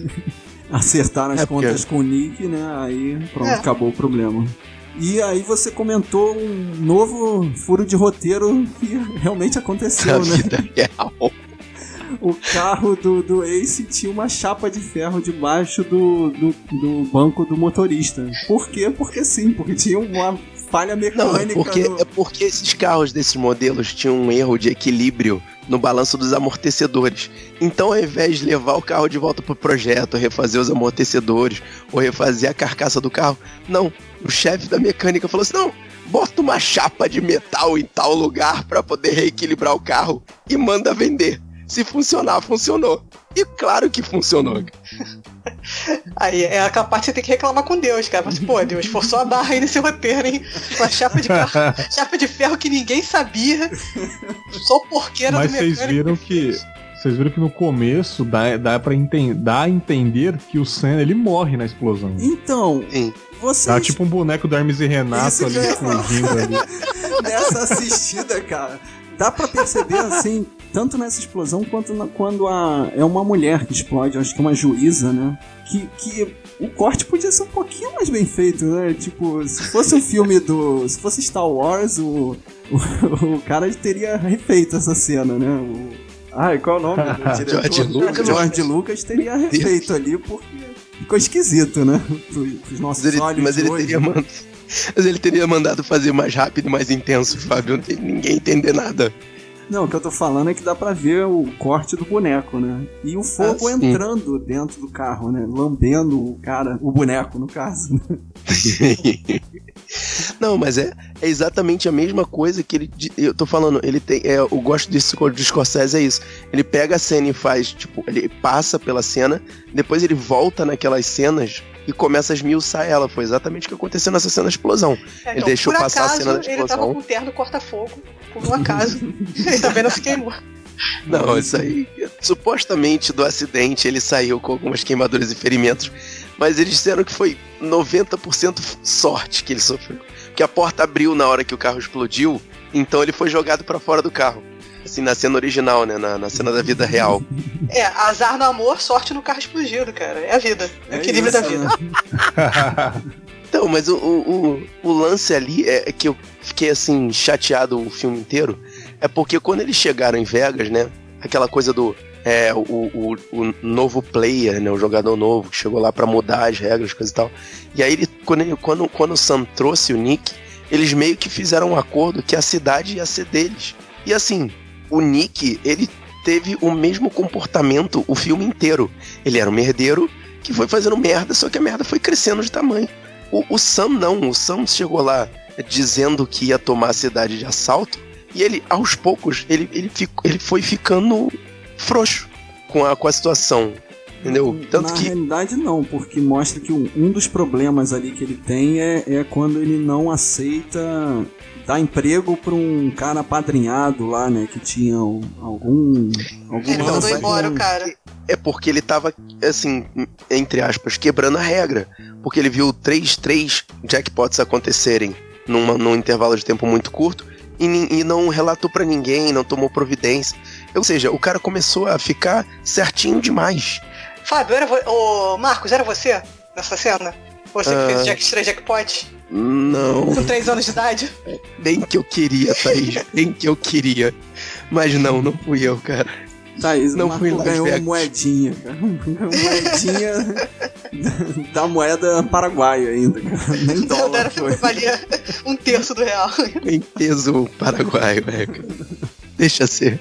Acertaram as é contas porque... com o Nick, né? Aí pronto, é. acabou o problema. E aí você comentou um novo furo de roteiro que realmente aconteceu, né? Vida real. O carro do, do Ace tinha uma chapa de ferro debaixo do, do, do banco do motorista. Por quê? Porque sim, porque tinha uma falha mecânica. Não, é porque, no... é porque esses carros desses modelos tinham um erro de equilíbrio no balanço dos amortecedores. Então, ao invés de levar o carro de volta pro projeto, refazer os amortecedores ou refazer a carcaça do carro, não. O chefe da mecânica falou assim: não, bota uma chapa de metal em tal lugar para poder reequilibrar o carro e manda vender. Se funcionar, funcionou. E claro que funcionou. Aí é a parte que você tem que reclamar com Deus, cara. Mas, pô, Deus forçou a barra aí nesse roteiro, hein? Uma chapa de, ferro, chapa de ferro que ninguém sabia. Só porqueira Mas do mecânico. vocês viram que. Vocês viram que no começo dá, dá pra enten dá a entender que o Sam ele morre na explosão. Então, Sim. Vocês... Tá tipo um boneco do Hermes e Renato Isso ali explodindo ali. Nessa assistida, cara, dá para perceber assim, tanto nessa explosão quanto na, quando a, é uma mulher que explode, acho que é uma juíza, né? Que, que o corte podia ser um pouquinho mais bem feito, né? Tipo, se fosse um filme do. Se fosse Star Wars, o, o, o cara teria refeito essa cena, né? O, ai, qual é o nome do diretor? George Lucas. George Lucas teria refeito ali, porque ficou esquisito, né? Pros nossos mas ele, olhos. Mas ele teria mandado. Mas ele teria mandado fazer mais rápido, mais intenso, Fábio. Não tem ninguém entender nada. Não, o que eu tô falando é que dá pra ver o corte do boneco, né? E o fogo ah, entrando dentro do carro, né? Lambendo o cara, o boneco, no caso. Né? Não, mas é, é exatamente a mesma coisa que ele. Eu tô falando, ele tem. É, eu gosto desse de Scorsese, é isso. Ele pega a cena e faz, tipo, ele passa pela cena, depois ele volta naquelas cenas e começa a esmiuçar ela. Foi exatamente o que aconteceu nessa cena da explosão. É, ele deixou passar acaso, a cena da explosão. Ele tava com o terno corta-fogo, por um acaso. ele também não se queimou. Não, isso aí. Supostamente do acidente ele saiu com algumas queimaduras e ferimentos, mas eles disseram que foi 90% sorte que ele sofreu. Que a porta abriu na hora que o carro explodiu, então ele foi jogado para fora do carro. Assim, na cena original, né? Na, na cena da vida real. É, azar no amor, sorte no carro explodido, cara. É a vida. É o equilíbrio da vida. Né? então, mas o, o, o, lance ali é que eu fiquei assim, chateado o filme inteiro. É porque quando eles chegaram em Vegas, né? Aquela coisa do. É, o, o, o novo player, né? O jogador novo que chegou lá para mudar as regras, coisa e tal. E aí, ele, quando, ele, quando, quando o Sam trouxe o Nick, eles meio que fizeram um acordo que a cidade ia ser deles. E assim, o Nick, ele teve o mesmo comportamento o filme inteiro. Ele era um merdeiro que foi fazendo merda, só que a merda foi crescendo de tamanho. O, o Sam não, o Sam chegou lá dizendo que ia tomar a cidade de assalto, e ele, aos poucos, ele, ele, fico, ele foi ficando frouxo com a, com a situação. Entendeu? Tanto Na que... realidade, não, porque mostra que um, um dos problemas ali que ele tem é, é quando ele não aceita dar emprego pra um cara apadrinhado lá, né? Que tinha algum. algum ele mandou embora o cara. É porque ele tava, assim, entre aspas, quebrando a regra. Porque ele viu três, três jackpots acontecerem numa, num intervalo de tempo muito curto e, e não relatou para ninguém, não tomou providência. Ou seja, o cara começou a ficar certinho demais. Fábio, era vo... Marcos, era você nessa cena? Você que uh... fez ah. Jack, três jackpots? Não. Com três anos de idade? Bem que eu queria, Thaís. bem que eu queria. Mas não, não fui eu, cara. Thaís, não fui lá. ganhou uma moedinha, cara. moedinha da moeda paraguaia ainda, cara. Nem dólar era, foi. valia um terço do real. Em peso paraguaio, é, cara. Deixa ser.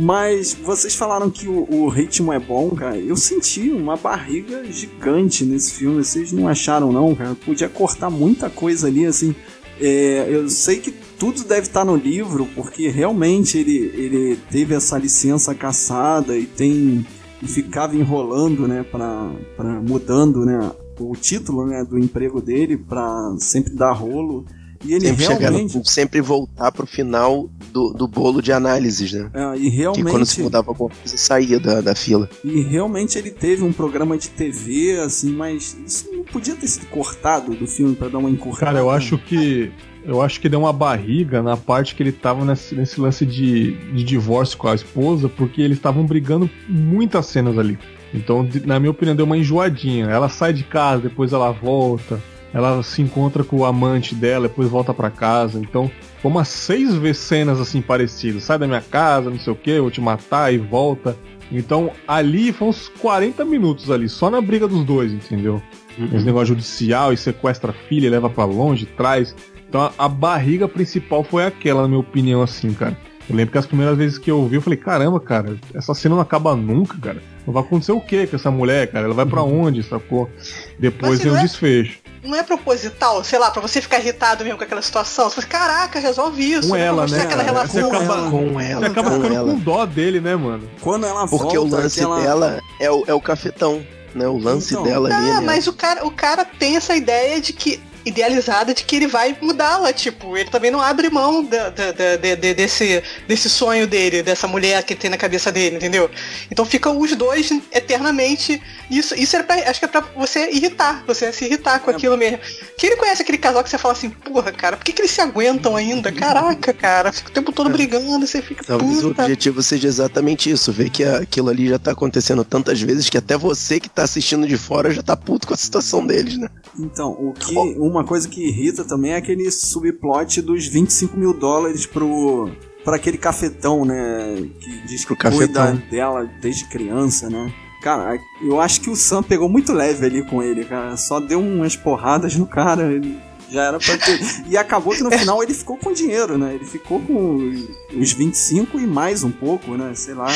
Mas vocês falaram que o, o, ritmo é bom, cara. Eu senti uma barriga gigante nesse filme. Vocês não acharam, não, cara? Podia cortar muita coisa ali, assim. É, eu sei que tudo deve estar no livro, porque realmente ele, ele teve essa licença caçada e tem. e ficava enrolando, né, pra, pra mudando, né, o título, né, do emprego dele pra sempre dar rolo. E ele sempre realmente... chegar, sempre voltar pro final do, do bolo de análises, né? É, e realmente... Que quando se mudava alguma coisa, saía da, da fila. E realmente ele teve um programa de TV, assim, mas isso não podia ter sido cortado do filme para dar uma encurtada. Cara, eu acho que... Eu acho que deu uma barriga na parte que ele tava nesse, nesse lance de, de divórcio com a esposa, porque eles estavam brigando muitas cenas ali. Então, na minha opinião, deu uma enjoadinha. Ela sai de casa, depois ela volta ela se encontra com o amante dela, depois volta para casa. Então, foi umas seis vezes cenas assim parecidas. Sai da minha casa, não sei o que, vou te matar e volta. Então, ali foi uns 40 minutos ali, só na briga dos dois, entendeu? Uhum. Esse negócio judicial e sequestra a filha, leva para longe, traz. Então, a, a barriga principal foi aquela, na minha opinião, assim, cara. Eu lembro que as primeiras vezes que eu vi, eu falei, caramba, cara, essa cena não acaba nunca, cara. Vai acontecer o que com essa mulher, cara? Ela vai para uhum. onde, sacou? Depois tem o um é... desfecho não é proposital, sei lá, pra você ficar irritado mesmo com aquela situação. Você fala, caraca, resolve isso. Com ela, né? Aquela relação. Você acaba, com ela. Você acaba com ficando ela. com dó dele, né, mano? Quando ela Porque volta, o lance aquela... dela é o, é o cafetão. Né, o lance então, dela ali. Ah, né? mas o cara, o cara tem essa ideia de que idealizada de que ele vai mudá-la. Tipo, ele também não abre mão da, da, da, de, desse, desse sonho dele, dessa mulher que tem na cabeça dele, entendeu? Então ficam os dois eternamente. Isso, isso é pra, acho que é pra você irritar, você se irritar com é. aquilo mesmo. Que ele conhece aquele casal que você fala assim, porra, cara, por que, que eles se aguentam ainda? Caraca, cara, fica o tempo todo brigando, você fica. Talvez puta. o objetivo seja exatamente isso, ver que aquilo ali já tá acontecendo tantas vezes que até você que tá assistindo de fora já tá puto com a situação deles, né? Então, o que. Uma uma coisa que irrita também é aquele subplot dos 25 mil dólares pro para aquele cafetão, né? Que diz que Pro cuida cafetão. dela desde criança, né? Cara, eu acho que o Sam pegou muito leve ali com ele, cara. Só deu umas porradas no cara. Ele já era pra ter. E acabou que no final ele ficou com dinheiro, né? Ele ficou com os 25 e mais um pouco, né? Sei lá.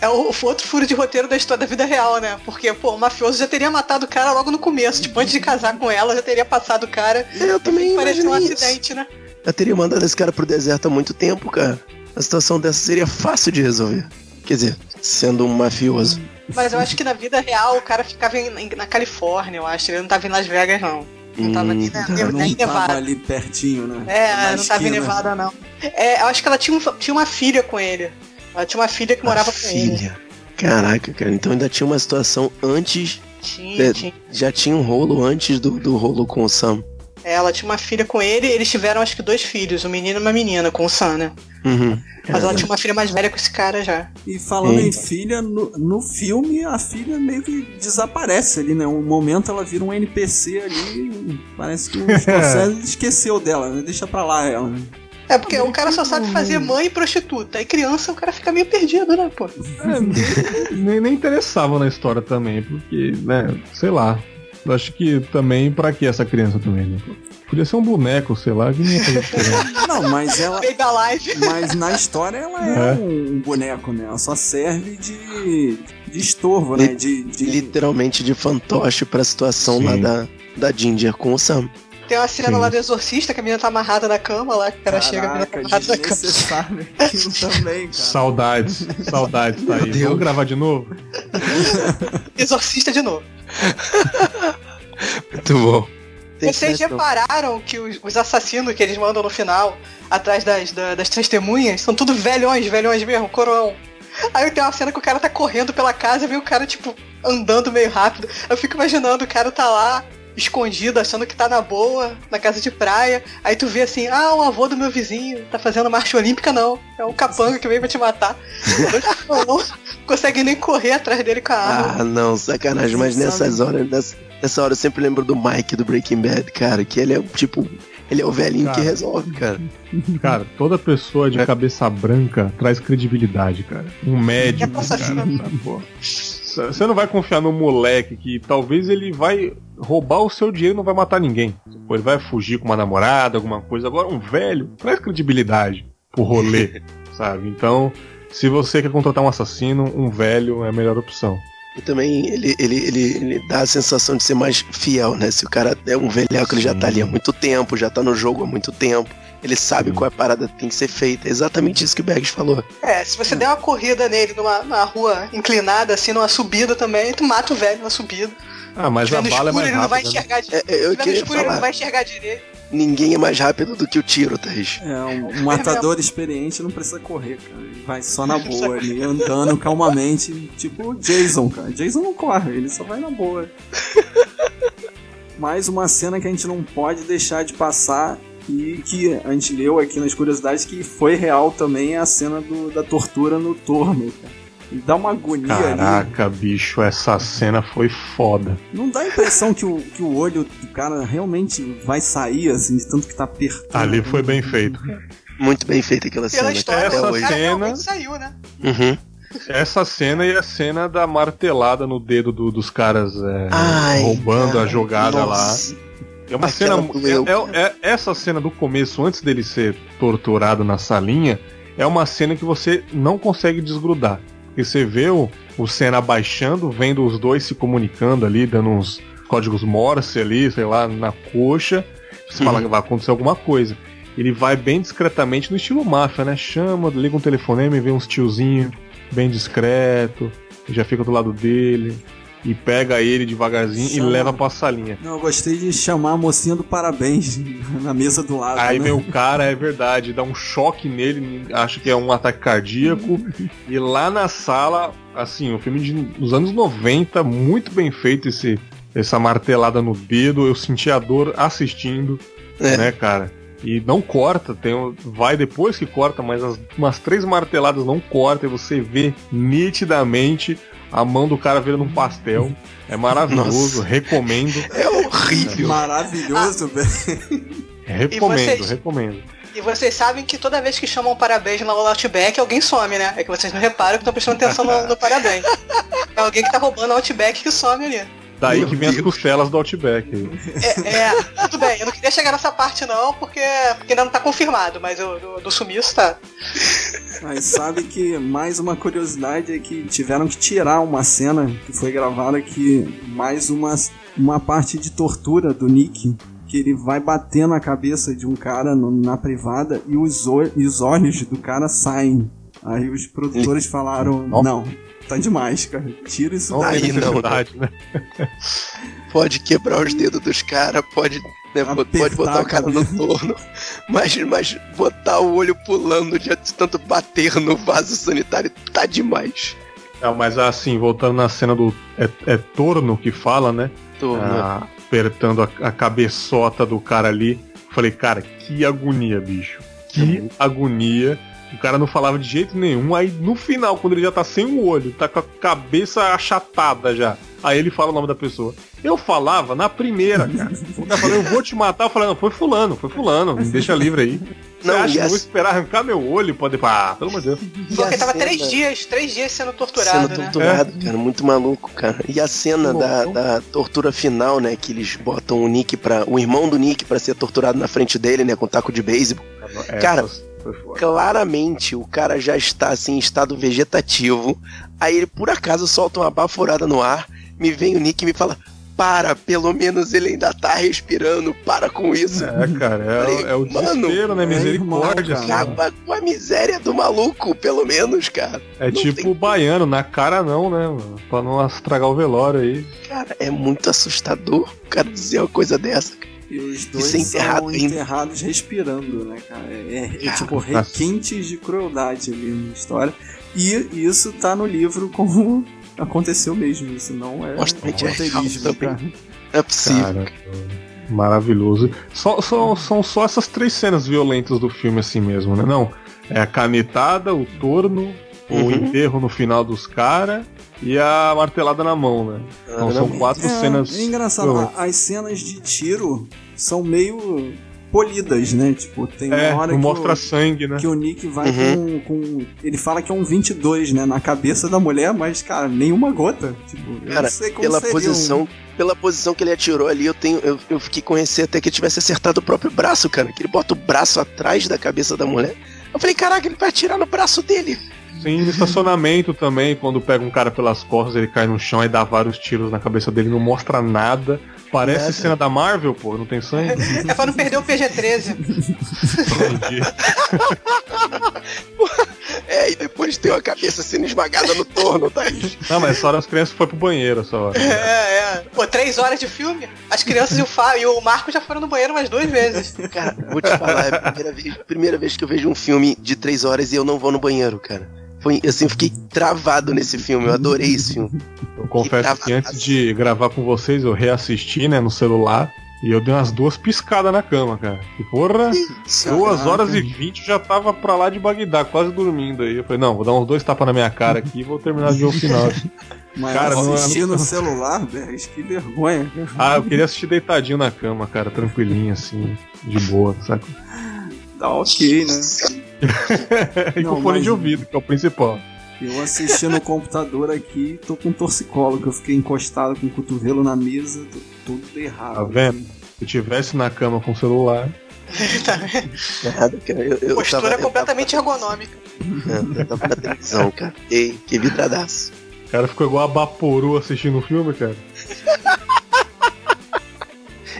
É o outro furo de roteiro da história da vida real, né? Porque, pô, o mafioso já teria matado o cara logo no começo. Tipo, antes de casar com ela, já teria passado o cara. Eu também Parecia um acidente, né? Eu teria mandado esse cara pro deserto há muito tempo, cara. A situação dessa seria fácil de resolver. Quer dizer, sendo um mafioso. Mas eu acho que na vida real o cara ficava em, na Califórnia, eu acho. Ele não tava em Las Vegas, não. Não tava hum, nem, não nevada. ali pertinho, né? É, na não tava em Nevada, não. É, eu acho que ela tinha, um, tinha uma filha com ele. Ela tinha uma filha que morava com filha. ele. Caraca, cara, então ainda tinha uma situação antes. Tinha, tinha. Já tinha um rolo antes do, do rolo com o Sam. Ela tinha uma filha com ele, eles tiveram acho que dois filhos, um menino e uma menina, com o Sam, né? Uhum. Mas ela tinha uma filha mais velha com esse cara já. E falando Sim. em filha, no, no filme a filha meio que desaparece ali, né? Um momento ela vira um NPC ali, parece que o Scorsese esqueceu dela, né? Deixa pra lá ela. né? É, porque o cara só sabe fazer mãe e prostituta. Aí criança o cara fica meio perdido, né, pô? É, nem, nem interessava na história também, porque, né, sei lá. Eu acho que também, pra que essa criança também, né? Podia ser um boneco, sei lá, que nem ia fazer diferença. Não, mas ela. Baby Alive. Mas na história ela é, É. um boneco, né? Ela só serve de, de estorvo, né? De, de- Literalmente de fantoche pra situação Sim. lá da, da Ginger com o Sam. Tem uma cena Sim. lá do Exorcista que a menina tá amarrada na cama lá, que o cara chega, a menina tá Caraca, amarrada na cama. aquilo também, cara. Saudades, saudades, tá aí. Vamos gravar de novo? Exorcista de novo. Muito bom. Vocês repararam que os, os assassinos que eles mandam no final, atrás das, da- das testemunhas, são tudo velhões, velhões mesmo, coroão. Aí tem uma cena que o cara tá correndo pela casa e vê o cara, tipo, andando meio rápido. Eu fico imaginando, o cara tá lá, escondido, achando que tá na boa, na casa de praia. Aí tu vê assim, ah, o avô do meu vizinho tá fazendo marcha olímpica, não. É um capanga que veio pra te matar. Consegue nem correr atrás dele com a arma. Ah, não, sacanagem. Mas nessas horas, nessa, nessa hora eu sempre lembro do Mike do Breaking Bad, cara. Que ele é o tipo. Ele é o velhinho que Cara. resolve, cara. Cara, toda pessoa de cabeça branca traz credibilidade, cara. Um médico, É cara. Você não vai confiar no moleque que talvez ele vai roubar o seu dinheiro e não vai matar ninguém. Pô, ele vai fugir com uma namorada, alguma coisa. Agora, um velho traz credibilidade pro rolê, sabe? Então, se você quer contratar um assassino, um velho é a melhor opção. E também ele, ele, ele, ele dá a sensação de ser mais fiel, né? Se o cara é um velhaco, ele já tá ali há muito tempo, já tá no jogo há muito tempo. Ele sabe Sim. qual é a parada que tem que ser feita. É exatamente isso que o Bergs falou. É, se você der uma corrida nele numa, numa rua inclinada, assim, numa subida também, tu mata o velho na subida. Ah, mas a bala é escuro, mais ele não vai rápida. né? enxergar direito. É, é, eu no escuro, ele não vai enxergar direito. Ninguém é mais rápido do que o tiro, Thaís. É, um, um matador experiente não precisa correr, cara. Ele vai só na boa ali, andando calmamente. Tipo o Jason, cara. Jason não corre, ele só vai na boa. Mais uma cena que a gente não pode deixar de passar e que a gente leu aqui nas curiosidades que foi real também é a cena do- da tortura no torno, cara. E dá uma agonia ali. Caraca, bicho, essa cena foi foda. Não dá a impressão que o, que o olho do cara realmente vai sair, assim, de tanto que tá apertando. Ali foi bem feito. Muito bem feita aquela Pela cena. história, até essa o hoje. cena- saiu, né? Uhum. Essa cena e a cena da martelada no dedo do- dos caras é, Ai, roubando cara, a jogada nossa. lá. É uma Aquela cena. é- é- é- essa cena do começo, antes dele ser torturado na salinha, é uma cena que você não consegue desgrudar. Porque você vê o, o Senna abaixando, vendo os dois se comunicando ali, dando uns códigos Morse ali, sei lá, na coxa. Você Uhum. fala que vai acontecer alguma coisa. Ele vai bem discretamente no estilo máfia, né? Chama, liga um telefonema e vê uns tiozinho bem discreto, já fica do lado dele e pega ele devagarzinho Chama. e leva pra salinha. Não, eu gostei de chamar a mocinha do parabéns na mesa do lado. Aí né? vem o cara, é verdade, dá um choque nele, acha que é um ataque cardíaco. e lá na sala, assim, o filme de, dos anos 90, muito bem feito esse, essa martelada no dedo. Eu senti a dor assistindo, É. né, cara? E não corta, tem, um- vai depois que corta, mas as, umas três marteladas não corta e você vê nitidamente a mão do cara virando um pastel. É maravilhoso, Nossa. recomendo. É horrível. Maravilhoso, velho. Recomendo, vocês? recomendo. E vocês sabem que toda vez que chamam parabéns na Outback, alguém some, né? É que vocês não reparam que estão prestando atenção no, no parabéns. É alguém que tá roubando a Outback que some ali. Daí Meu que vem as Deus. costelas do Outback. É, é, tudo bem, eu não queria chegar nessa parte não, porque, porque ainda não tá confirmado, mas o do, do sumiço tá. Mas sabe que mais uma curiosidade é que tiveram que tirar uma cena que foi gravada que mais uma, uma parte de tortura do Nick. Que ele vai bater na cabeça de um cara no- na privada e os, e os olhos do cara saem. Aí os produtores falaram: Nossa. Não, tá demais, cara. Tira isso Não daí. não, necessidade, né? Pode quebrar os dedos dos caras, pode, né, Apertar pode botar a o cara no torno, mas, mas botar o olho pulando de tanto bater no vaso sanitário tá demais. Não, mas assim, voltando na cena do. É, é torno que fala, né? Torno. A, apertando a, a cabeçota do cara ali. Falei, cara, que agonia, bicho. Que agonia. O cara não falava de jeito nenhum. Aí no final, quando ele já tá sem o olho, tá com a cabeça achatada já. Aí ele fala o nome da pessoa. Eu falava na primeira, cara. O cara falou, eu vou te matar. Eu falei, não, foi fulano, foi fulano. Me deixa livre aí. Você Não, acha que eu vou esperar arrancar meu olho? Pode. Ah, pelo amor de Deus. Porque tava cena- três dias, três dias sendo torturado, Sendo né? torturado, cara, muito maluco, cara. E a cena Bom, da, então- da tortura final, né? Que eles botam o Nick para o irmão do Nick pra ser torturado na frente dele, né? Com taco de beisebol. É, Cara, foi foda. Claramente o cara já está assim em estado vegetativo. Aí ele por acaso solta uma baforada no ar. Me vem o Nick e me fala: Para, pelo menos ele ainda tá respirando. Para com isso. É, cara, é, Falei, é o mano, desespero, né? é Misericórdia. cara. Acaba com a miséria do maluco, pelo menos, cara. É Não tipo tem- o baiano, na cara não, né? mano? Pra não estragar o velório aí. Cara, é muito assustador o cara dizer uma coisa dessa. E os dois enterrado são ainda. enterrados respirando, né, cara? É, é- é tipo requintes de crueldade ali na história. E isso tá no livro como aconteceu mesmo. Isso não é é roteirismo, também. cara. É possível. Cara, maravilhoso. Só, só- são só essas três cenas violentas do filme assim mesmo, né? Não, é a canetada, o torno, o Uhum. enterro no final dos caras e a martelada na mão, né? Então são quatro É, cenas. é engraçado, as cenas de tiro são meio polidas, né? Tipo, tem uma É, hora que mostra o, sangue, né? que o Nick vai Uhum. com, com. Ele fala que é um 22, né? Na cabeça da mulher, mas, cara, nenhuma gota. Tipo, eu Cara, não sei como pela seria um- posição, pela posição que ele atirou ali, eu tenho, eu, eu fiquei com receio até que ele tivesse acertado o próprio braço, cara. Que ele bota o braço atrás da cabeça da mulher. Eu falei, caraca, ele vai atirar no braço dele. Sim, no estacionamento também, quando pega um cara pelas costas, ele cai no chão e dá vários tiros na cabeça dele, não mostra nada. Parece Nada. cena da Marvel, pô, não tem sangue? É pra não perder o PG-13. É, e depois tem a cabeça sendo esmagada no torno, tá? Não, mas essa hora as crianças foram pro banheiro essa hora. É, é. Pô, três horas de filme, as crianças e o Fábio e o Marco já foram no banheiro umas duas vezes. Cara, vou te falar, é a primeira vez, primeira vez que eu vejo um filme de três horas e eu não vou no banheiro, cara. Foi, assim, eu fiquei travado nesse filme, eu adorei esse filme. Eu confesso que antes de gravar com vocês, eu reassisti, né, no celular. E eu dei umas duas piscadas na cama, cara. E porra, duas Caraca. horas e vinte já tava pra lá de Bagdá, quase dormindo aí. Eu falei, não, vou dar uns dois tapas na minha cara aqui e vou terminar de ver o final. Mas Cara, é- assistir no celular, velho, que vergonha. ah, eu queria assistir deitadinho na cama, cara, tranquilinho, assim, de boa, saca? Tá ok, né? e Não, com fone mas- de ouvido, que é o principal. Eu assisti no computador aqui, tô com torcicolo, que eu fiquei encostado com o cotovelo na mesa, tô tudo errado. Tá vendo? Se eu tivesse na cama com o celular. Tá vendo? Eu, eu Postura tava, eu completamente ergonômica. tava, eu tava na televisão, cara. Ei, que vidradaço. O cara ficou igual a Baporu assistindo o filme, cara.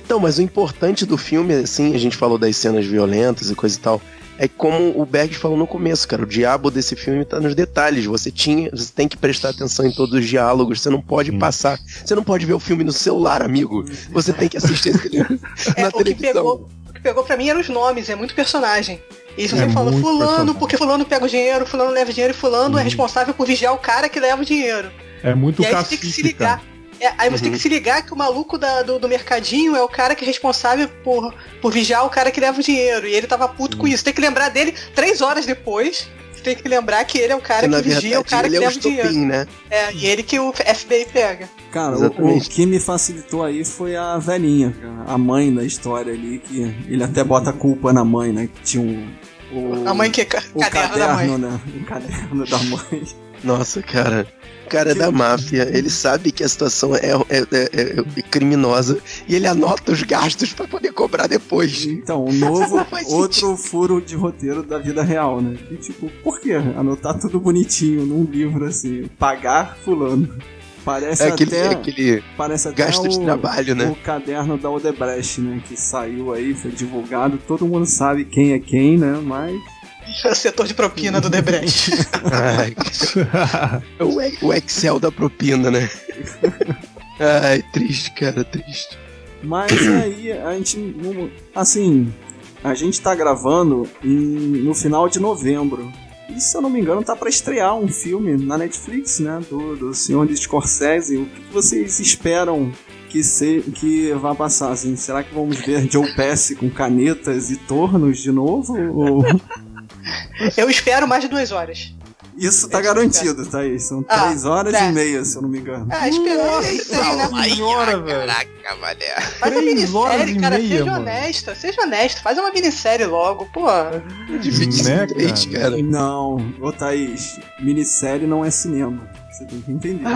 Então, mas o importante do filme, assim, a gente falou das cenas violentas e coisa e tal, é como o Berg falou no começo, cara, o diabo desse filme tá nos detalhes. Você tinha, você tem que prestar atenção em todos os diálogos, você não pode Sim. passar, você não pode ver o filme no celular, amigo. Você tem que assistir esse É, na o que pegou, o que pegou pra mim eram os nomes, é muito personagem. E você É fala, fulano, personagem. porque fulano pega o dinheiro, fulano leva o dinheiro e fulano é Uhum. responsável por vigiar o cara que leva o dinheiro. É muito e aí você tem que se cara. É, aí você tem Uhum. que se ligar que o maluco da- do, do mercadinho é o cara que é responsável por, por vigiar o cara que leva o dinheiro. E ele tava puto Uhum. com isso. Tem que lembrar dele três horas depois. Você tem que lembrar que ele é o cara Que, vigia verdade, o cara ele que é o leva o dinheiro. né? É, e ele que o FBI pega. Cara, o, o que me facilitou aí foi a velhinha, a mãe da história ali, que ele até bota a culpa na mãe, né? Que tinha um, o, A mãe que é o caderno da mãe. caderno, né? O caderno da mãe. Nossa, cara. O cara é da máfia, ele sabe que a situação é, é- é- é criminosa e ele anota os gastos pra poder cobrar depois. Então, um novo, outro furo de roteiro da vida real, né? E tipo, por que anotar tudo bonitinho num livro assim? Pagar fulano. Parece É aquele, até, aquele parece até gasto de o, trabalho, né? o caderno da Odebrecht, né? Que saiu aí, foi divulgado, todo mundo sabe quem é quem, né? Mas setor de propina do Debrecht. Ai, é o, o Excel da propina, né? Ai, triste, cara, triste. Mas aí a gente. Assim, a gente tá gravando em- no final de novembro. E se eu não me engano, tá pra estrear um filme na Netflix, né? Do, do senhor de Scorsese. O que vocês esperam que, se, que vai passar, assim? Será que vamos ver Joe Pesci com canetas e tornos de novo? Ou... Eu espero mais de duas horas. Isso tá garantido, tá aí. São Ah, três horas é. e meia, se eu não me engano. Ah, é isso aí, né? Senhora, velho. Caraca, mané. Faz uma Três horas minissérie, cara. meia, seja mano. honesta, seja honesto. Faz uma minissérie logo, pô. De Né, 23, cara? cara. Não, ô Thaís, minissérie não é cinema. Você tem que entender.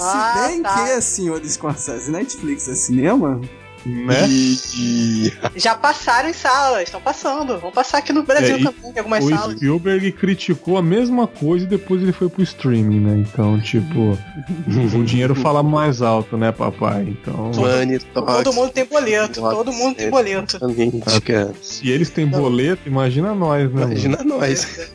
Ah, Se bem tá. que, senhor Scorsese, Netflix é cinema, Né? E... Já passaram em salas, estão passando. Vão passar aqui no Brasil É, e também, em algumas O salas. Spielberg criticou a mesma coisa e depois ele foi pro streaming, né? Então, tipo, o dinheiro fala mais alto, né, papai? Então, Money Todo talks. mundo tem boleto, Nossa, todo mundo tem é. boleto. Exatamente, cara. se eles têm boleto, imagina nós, né? mano? Imagina nós.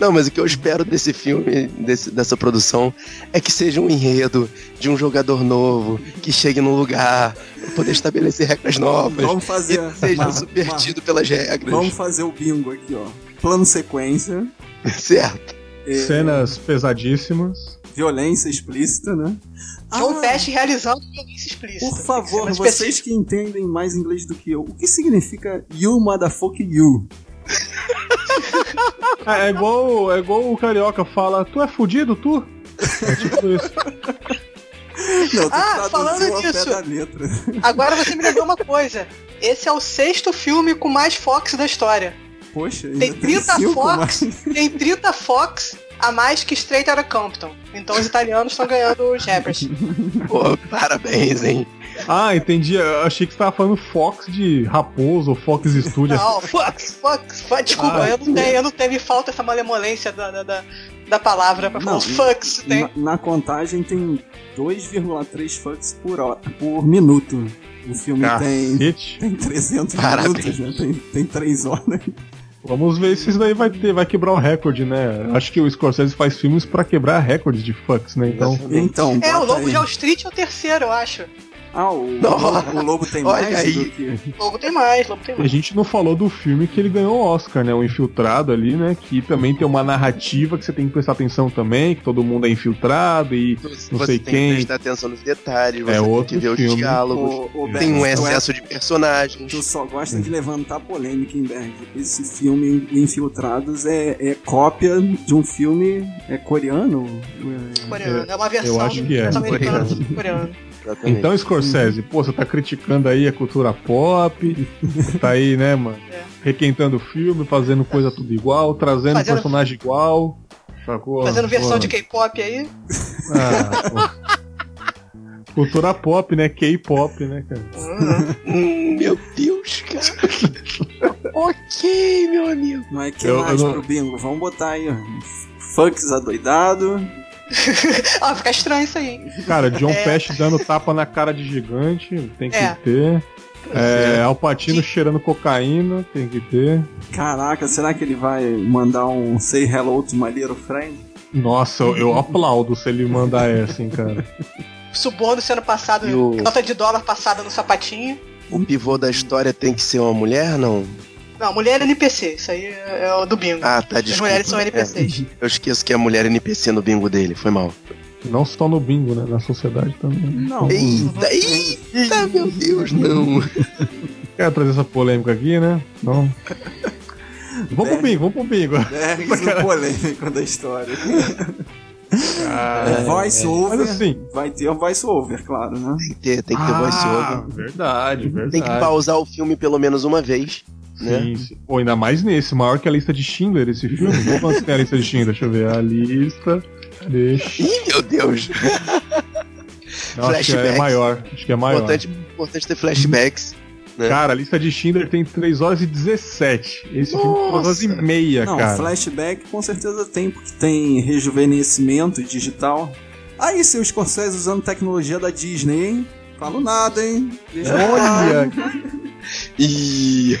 Não, mas o que eu espero desse filme, desse- dessa produção, é que seja um enredo de um jogador novo, que chegue num lugar, pra poder estabelecer regras novas, vamos fazer. e seja Mar- subvertido pelas regras. Vamos fazer o bingo aqui, ó. Plano sequência, Certo. é, Cenas pesadíssimas. violência explícista, né? John Ah, Teste realizando violência explícita. Por favor, que vocês que entendem mais inglês do que eu, o que significa you motherfucker you? É, é igual, é igual o carioca fala: Tu é fudido, tu? É tipo isso. Não, tem Ah, falando nisso. Agora você me lembrou uma coisa. Esse é o sexto filme com mais Fox da história. Poxa, Tem 30 cinco Fox, mais. tem 30 Fox a mais que Straight Outta Compton. Então os italianos estão ganhando os rappers. Pô, parabéns, hein? Ah, entendi. Eu achei que você tava falando Fox de Raposo ou Fox Studio. Não, Fox, Fox, Fox. Desculpa, Ah, eu, não tenho, eu não tenho, me falta essa malemolência da, da, da, da palavra pra falar Não, os fucks. Tem. Na, na contagem tem 2,3 fucks por, hora, por minuto. O filme tem, Cacete. tem 300 Parabéns. minutos, né? Tem, tem 3 horas. Vamos ver se isso daí vai ter, vai quebrar o recorde, né? Acho que o Scorsese faz filmes pra quebrar recordes de fucks, né? Então, Então, É, o Lobo aí. de Wall Street é o terceiro, eu acho. Ah, o, o, o lobo tem Olha mais aí. do que... O Lobo tem mais, Lobo tem a mais. gente não falou do filme que ele ganhou o Oscar, né? O Infiltrado ali, né? Que também tem uma narrativa que você tem que prestar atenção também, que todo mundo é infiltrado e Você Não sei tem quem. que prestar atenção nos detalhes, você É tem outro que ver os filme. diálogos. O, o Tem um tu é- excesso de personagens. Tu só gosta de levantar polêmica em Berg. Esse filme Infiltrados é, é cópia de um filme é coreano? É- Coreano. É uma versão eu acho que é. americana coreano. Exatamente. Então, Scorsese, pô, você tá criticando aí a cultura pop, tá aí, né, mano? É. Requentando o filme, fazendo coisa tudo igual, trazendo Fazendo- personagem igual. Sacou? Fazendo versão Pô, de K-pop aí. ah, pô. Cultura pop, né? K-pop, né, cara? Hum, meu Deus, cara. ok, meu amigo. Mas que Eu- mais eu não- pro bingo? Vamos botar aí, ó. Fucks adoidado. Ah, fica estranho isso aí. hein? Cara, John É. Pesci dando tapa na cara de gigante, tem que É. ter. É, Alpatino cheirando cocaína, tem que ter. Caraca, será que ele vai mandar um Say Hello to My Little Friend? Nossa, eu, eu aplaudo se ele mandar essa, hein, cara. Suborno sendo passado, E o- nota de dólar passada no sapatinho. O pivô da história tem que ser uma mulher, não? Não, mulher é NPC, isso aí é é o do bingo. Ah, tá, As desculpa. mulheres são NPCs. É, eu esqueço que é mulher NPC no bingo dele, foi mal. Não só no bingo, né? Na sociedade também. Não. Eita, eita, meu Deus, não. Quer trazer essa polêmica aqui, né? Não. Vamos pro bingo, vamos pro bingo. O polêmico da história. Ah, voice over. Mas assim. Vai ter um voice over, claro, né? Tem que ter, tem que ter voice Ah, over. verdade, verdade. Tem que pausar o filme pelo menos uma vez. Né? Sim, sim. Pô, ainda mais nesse, maior que a lista de Schindler, esse filme. Quantos tem a lista de Schindler? Deixa eu ver. A lista de Ih, meu Deus. Não, acho que é Flashbacks. maior. Acho que é maior. Importante, importante ter flashbacks. né? Cara, a lista de Schindler tem 3 horas e 17. Esse filme tem 3 horas e Nossa. meia, Não, cara. flashback com certeza tem, porque tem rejuvenescimento digital. Aí, seu Scorsese usando tecnologia da Disney, hein? Falo nada, hein? Deixa. Olha, Ih,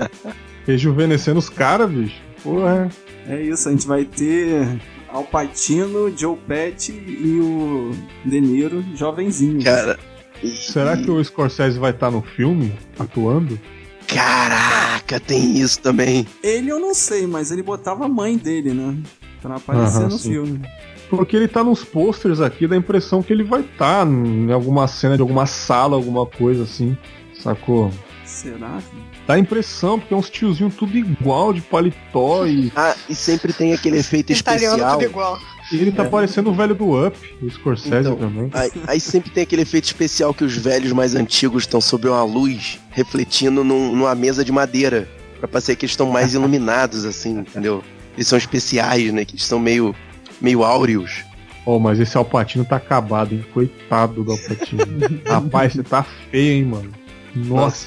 rejuvenescendo os caras, bicho. Porra. É isso, a gente vai ter Al Pacino, Joe Pesci e o De Niro jovenzinho. cara. Será que o Scorsese vai estar no filme, atuando? Caraca, tem isso também. Ele eu não sei, mas ele botava a mãe dele, né? Pra aparecer Aham, no sim. filme. Porque ele tá nos posters aqui, dá a impressão que ele vai estar tá em alguma cena de alguma sala, alguma coisa assim, sacou? Será? Dá a impressão, porque é uns tiozinhos tudo igual, de paletó e. Ah, e sempre tem aquele efeito Italiano especial. tudo igual. E ele tá parecendo o velho do Up, o Scorsese Então, também. Aí, aí sempre tem aquele efeito especial que os velhos mais antigos estão sob uma luz refletindo num- numa mesa de madeira. Pra parecer que eles estão mais iluminados, assim, entendeu? Eles são especiais, né? Que eles são meio, meio áureos. Oh, mas esse Alpatino tá acabado, hein? Coitado do Alpatino. Rapaz, você tá feio, hein, mano? Nossa.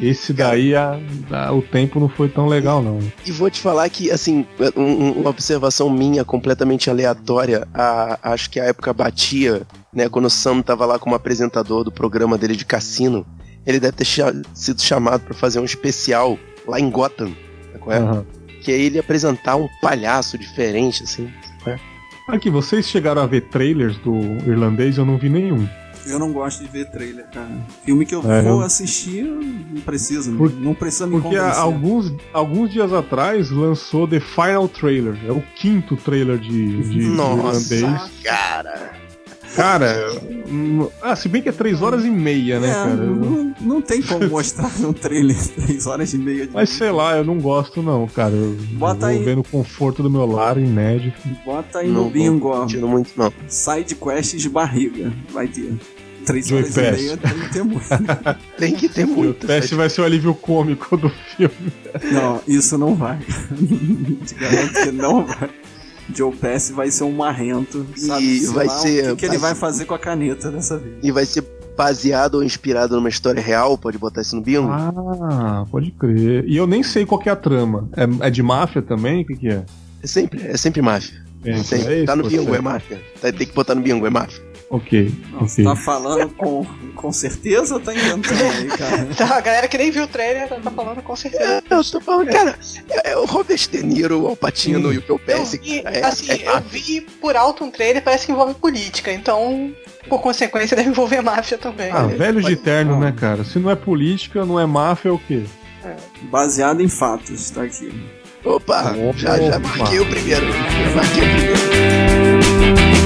Esse daí, a, a- o tempo não foi tão legal, não. E vou te falar que, assim, um- um- uma observação minha completamente aleatória, a- acho que a época batia, né, quando o Sam tava lá como apresentador do programa dele de cassino, ele deve ter cha- sido chamado pra fazer um especial lá em Gotham, é? Aham. que é ele apresentar um palhaço diferente, assim. Aqui, vocês chegaram a ver trailers do irlandês? Eu não vi nenhum. Eu não gosto de ver trailer, cara. Filme que eu É, vou eu- assistir, não precisa. Por- não precisa me Porque convencer. alguns, alguns dias atrás lançou The Final Trailer. É o quinto trailer de, de, Nossa, irlandês. cara. Cara, hum, ah, se bem que é três horas e meia, né, É, cara? Não, não tem como mostrar no trailer 3 horas e meia de Mas sei lá, eu não gosto não, cara. Eu Bota vou aí. ver no conforto do meu lar, inédito. Bota aí Não no bingo, ó. curtindo muito, não. Side quests de barriga. Vai ter. 3 Joey horas e meia tem que ter muito. Tem que ter O muito. teste vai ser o alívio cômico do filme. Não, isso não vai. Te garanto que não vai. Joe Pesci vai ser um marrento. Sabe, E vai lá, ser- O que, que ele vai- fazer com a caneta dessa vez? E vai ser baseado ou inspirado numa história real, pode botar isso no bingo? Ah, pode crer. E eu nem sei qual que é a trama. É, é de máfia também? O que, que é? É sempre, é sempre máfia. É, Sempre. é tá no isso, bingo, é máfia. Tá- Tem que botar no bingo, é máfia. Ok, Nossa, ok. tá falando com, com certeza ou tá inventando aí, cara? Então, a galera que nem viu o trailer tá falando com certeza. Eu tô falando, cara, é, é o Robert De Niro, o Alpatino e o Eu vi, cara, é- assim, é eu vi por alto um trailer, parece que envolve política, então, por consequência, deve envolver máfia também. Ah, velhos de terno, Ah. né, cara? Se não é política, não é máfia, é o quê? Baseado em fatos, tá aqui. Opa, Opa. já, já marquei o primeiro. Já marquei o primeiro.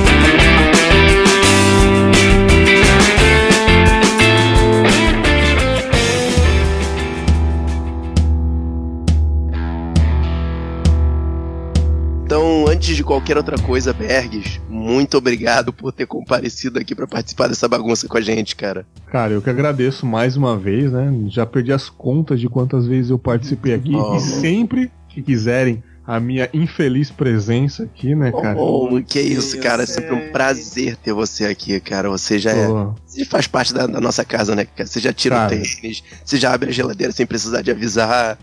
Então, antes de qualquer outra coisa, Bergs, muito obrigado por ter comparecido aqui pra participar dessa bagunça com a gente, cara. Cara, eu que agradeço mais uma vez, né? Já perdi as contas de quantas vezes eu participei aqui. Oh. E sempre que quiserem a minha infeliz presença aqui, né, cara? Oh, que isso, isso, cara. É sempre um prazer ter você aqui, cara. Você já é. Pô, Você faz parte da, da nossa casa, né? cara? Você já tira Cara. o tênis, você já abre a geladeira sem precisar de avisar.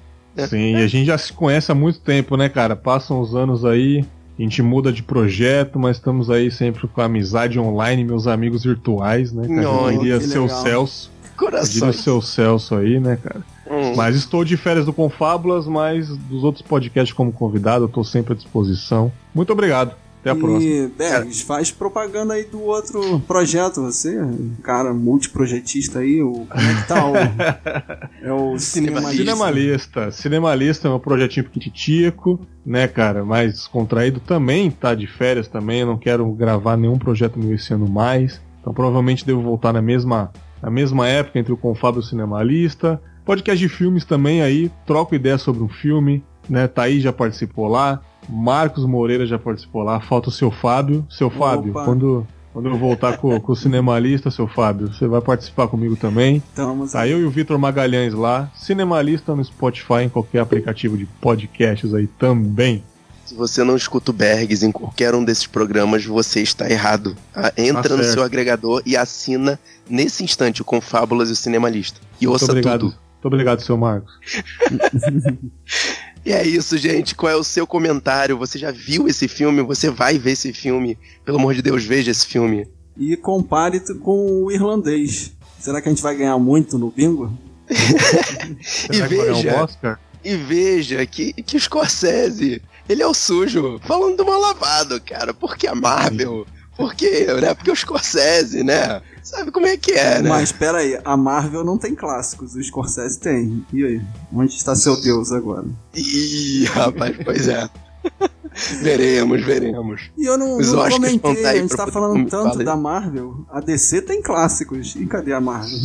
Sim, e a gente já se conhece há muito tempo, né, cara? Passam os anos aí, a gente muda de projeto, mas estamos aí sempre com a amizade online, meus amigos virtuais, né, cara? Nhoi, eu diria seu legal. Celso. Eu diria Coração. seu Celso aí, né, cara? Hum. Mas estou de férias do Confábulas, mas dos outros podcasts como convidado, eu tô sempre à disposição. Muito obrigado. Até a próxima. E, Bergs, faz propaganda aí do outro projeto, você, cara multiprojetista aí, o, como é que tá o... É o cinemalista. Cinemalista. Cinemalista é um projetinho piquititico, né, cara? Mais descontraído também, tá de férias também. Eu não quero gravar nenhum projeto meu esse ano mais. Então provavelmente devo voltar na mesma, na mesma época entre o Confábio e o Cinemalista. Podcast de filmes também aí, troco ideia sobre um filme, né? Thaís já participou lá, Marcos Moreira já participou lá, falta o seu Fábio. Seu Fábio, Opa. quando, quando eu voltar com, com o Cinemalista, seu Fábio, você vai participar comigo também. Estamos Tá eu e o Vitor Magalhães lá, Cinemalista no Spotify, em qualquer aplicativo de podcasts aí também. Se você não escuta o Bergs em qualquer um desses programas, você está errado. tá? Entra Tá no seu agregador e assina nesse instante o Confábulas e o Cinemalista. E Muito ouça obrigado. tudo. Muito obrigado, seu Marcos. E é isso, gente. Qual é o seu comentário? Você já viu esse filme? Você vai ver esse filme? Pelo amor de Deus, veja esse filme. E compare com o irlandês. Será que a gente vai ganhar muito no bingo? Ganhar veja. um Oscar? E veja que, que o Scorsese, ele é o sujo, falando do mal lavado, cara. Por que a Marvel? Por quê, né? Porque o Scorsese, né? Sabe como é que é, né? Mas espera aí, a Marvel não tem clássicos, o Scorsese tem. E aí? Onde está seu Deus agora? Ih, rapaz, pois é. veremos, veremos. E eu não, Os não comentei, a gente tá falando tanto fala aí. da Marvel. A DC tem clássicos. E cadê a Marvel?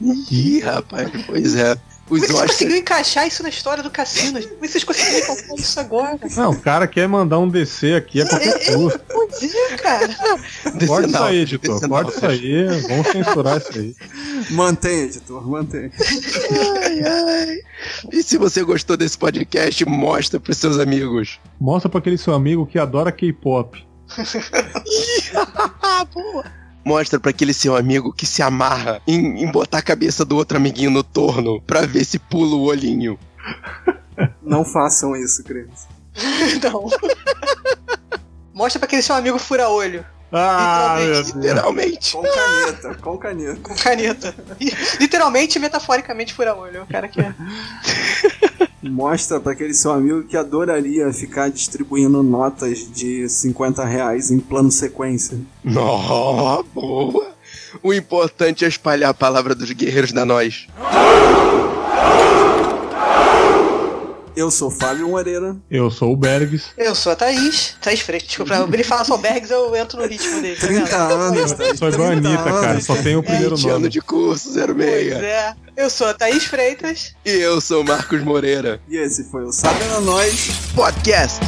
Ih, rapaz, pois é. Os Como é que você Oscars. conseguiu encaixar isso na história do cassino? Como é vocês conseguiram encaixar isso agora? Não, o cara quer mandar um DC aqui a qualquer custo. Pois é, cara. Corta isso Decenal, aí, editor. isso aí. Vamos censurar isso aí. Mantém, editor, mantém. Ai, ai. E se você gostou desse podcast, mostra pros seus amigos. Mostra pra aquele seu amigo que adora K-pop. Boa. Mostra pra aquele seu amigo que se amarra em, em botar a cabeça do outro amiguinho no torno pra ver se pula o olhinho. Não façam isso, criança. Não. Mostra pra aquele seu amigo fura-olho. Ah, meu Deus. Literalmente. Com caneta, com caneta. Com caneta. Literalmente e metaforicamente fura-olho. O cara que é. Mostra pra aquele seu amigo que adoraria ficar distribuindo notas de 50 reais em plano sequência. Nó, boa. O importante é espalhar a palavra dos guerreiros da nós. Eu sou Fábio Moreira. Eu sou o Bergs. Eu sou a Thaís. Thaís Freitas. Desculpa, ele fala só Bergs, eu entro no ritmo dele. tá 30 vendo? anos, tá? Eu sou igual a 30 Anitta, cara. anos. Só tem o primeiro 20 anos nome. de curso, 06. Pois é. Eu sou a Thaís Freitas. E eu sou o Marcos Moreira. E esse foi o Sabendo Nós. Podcast.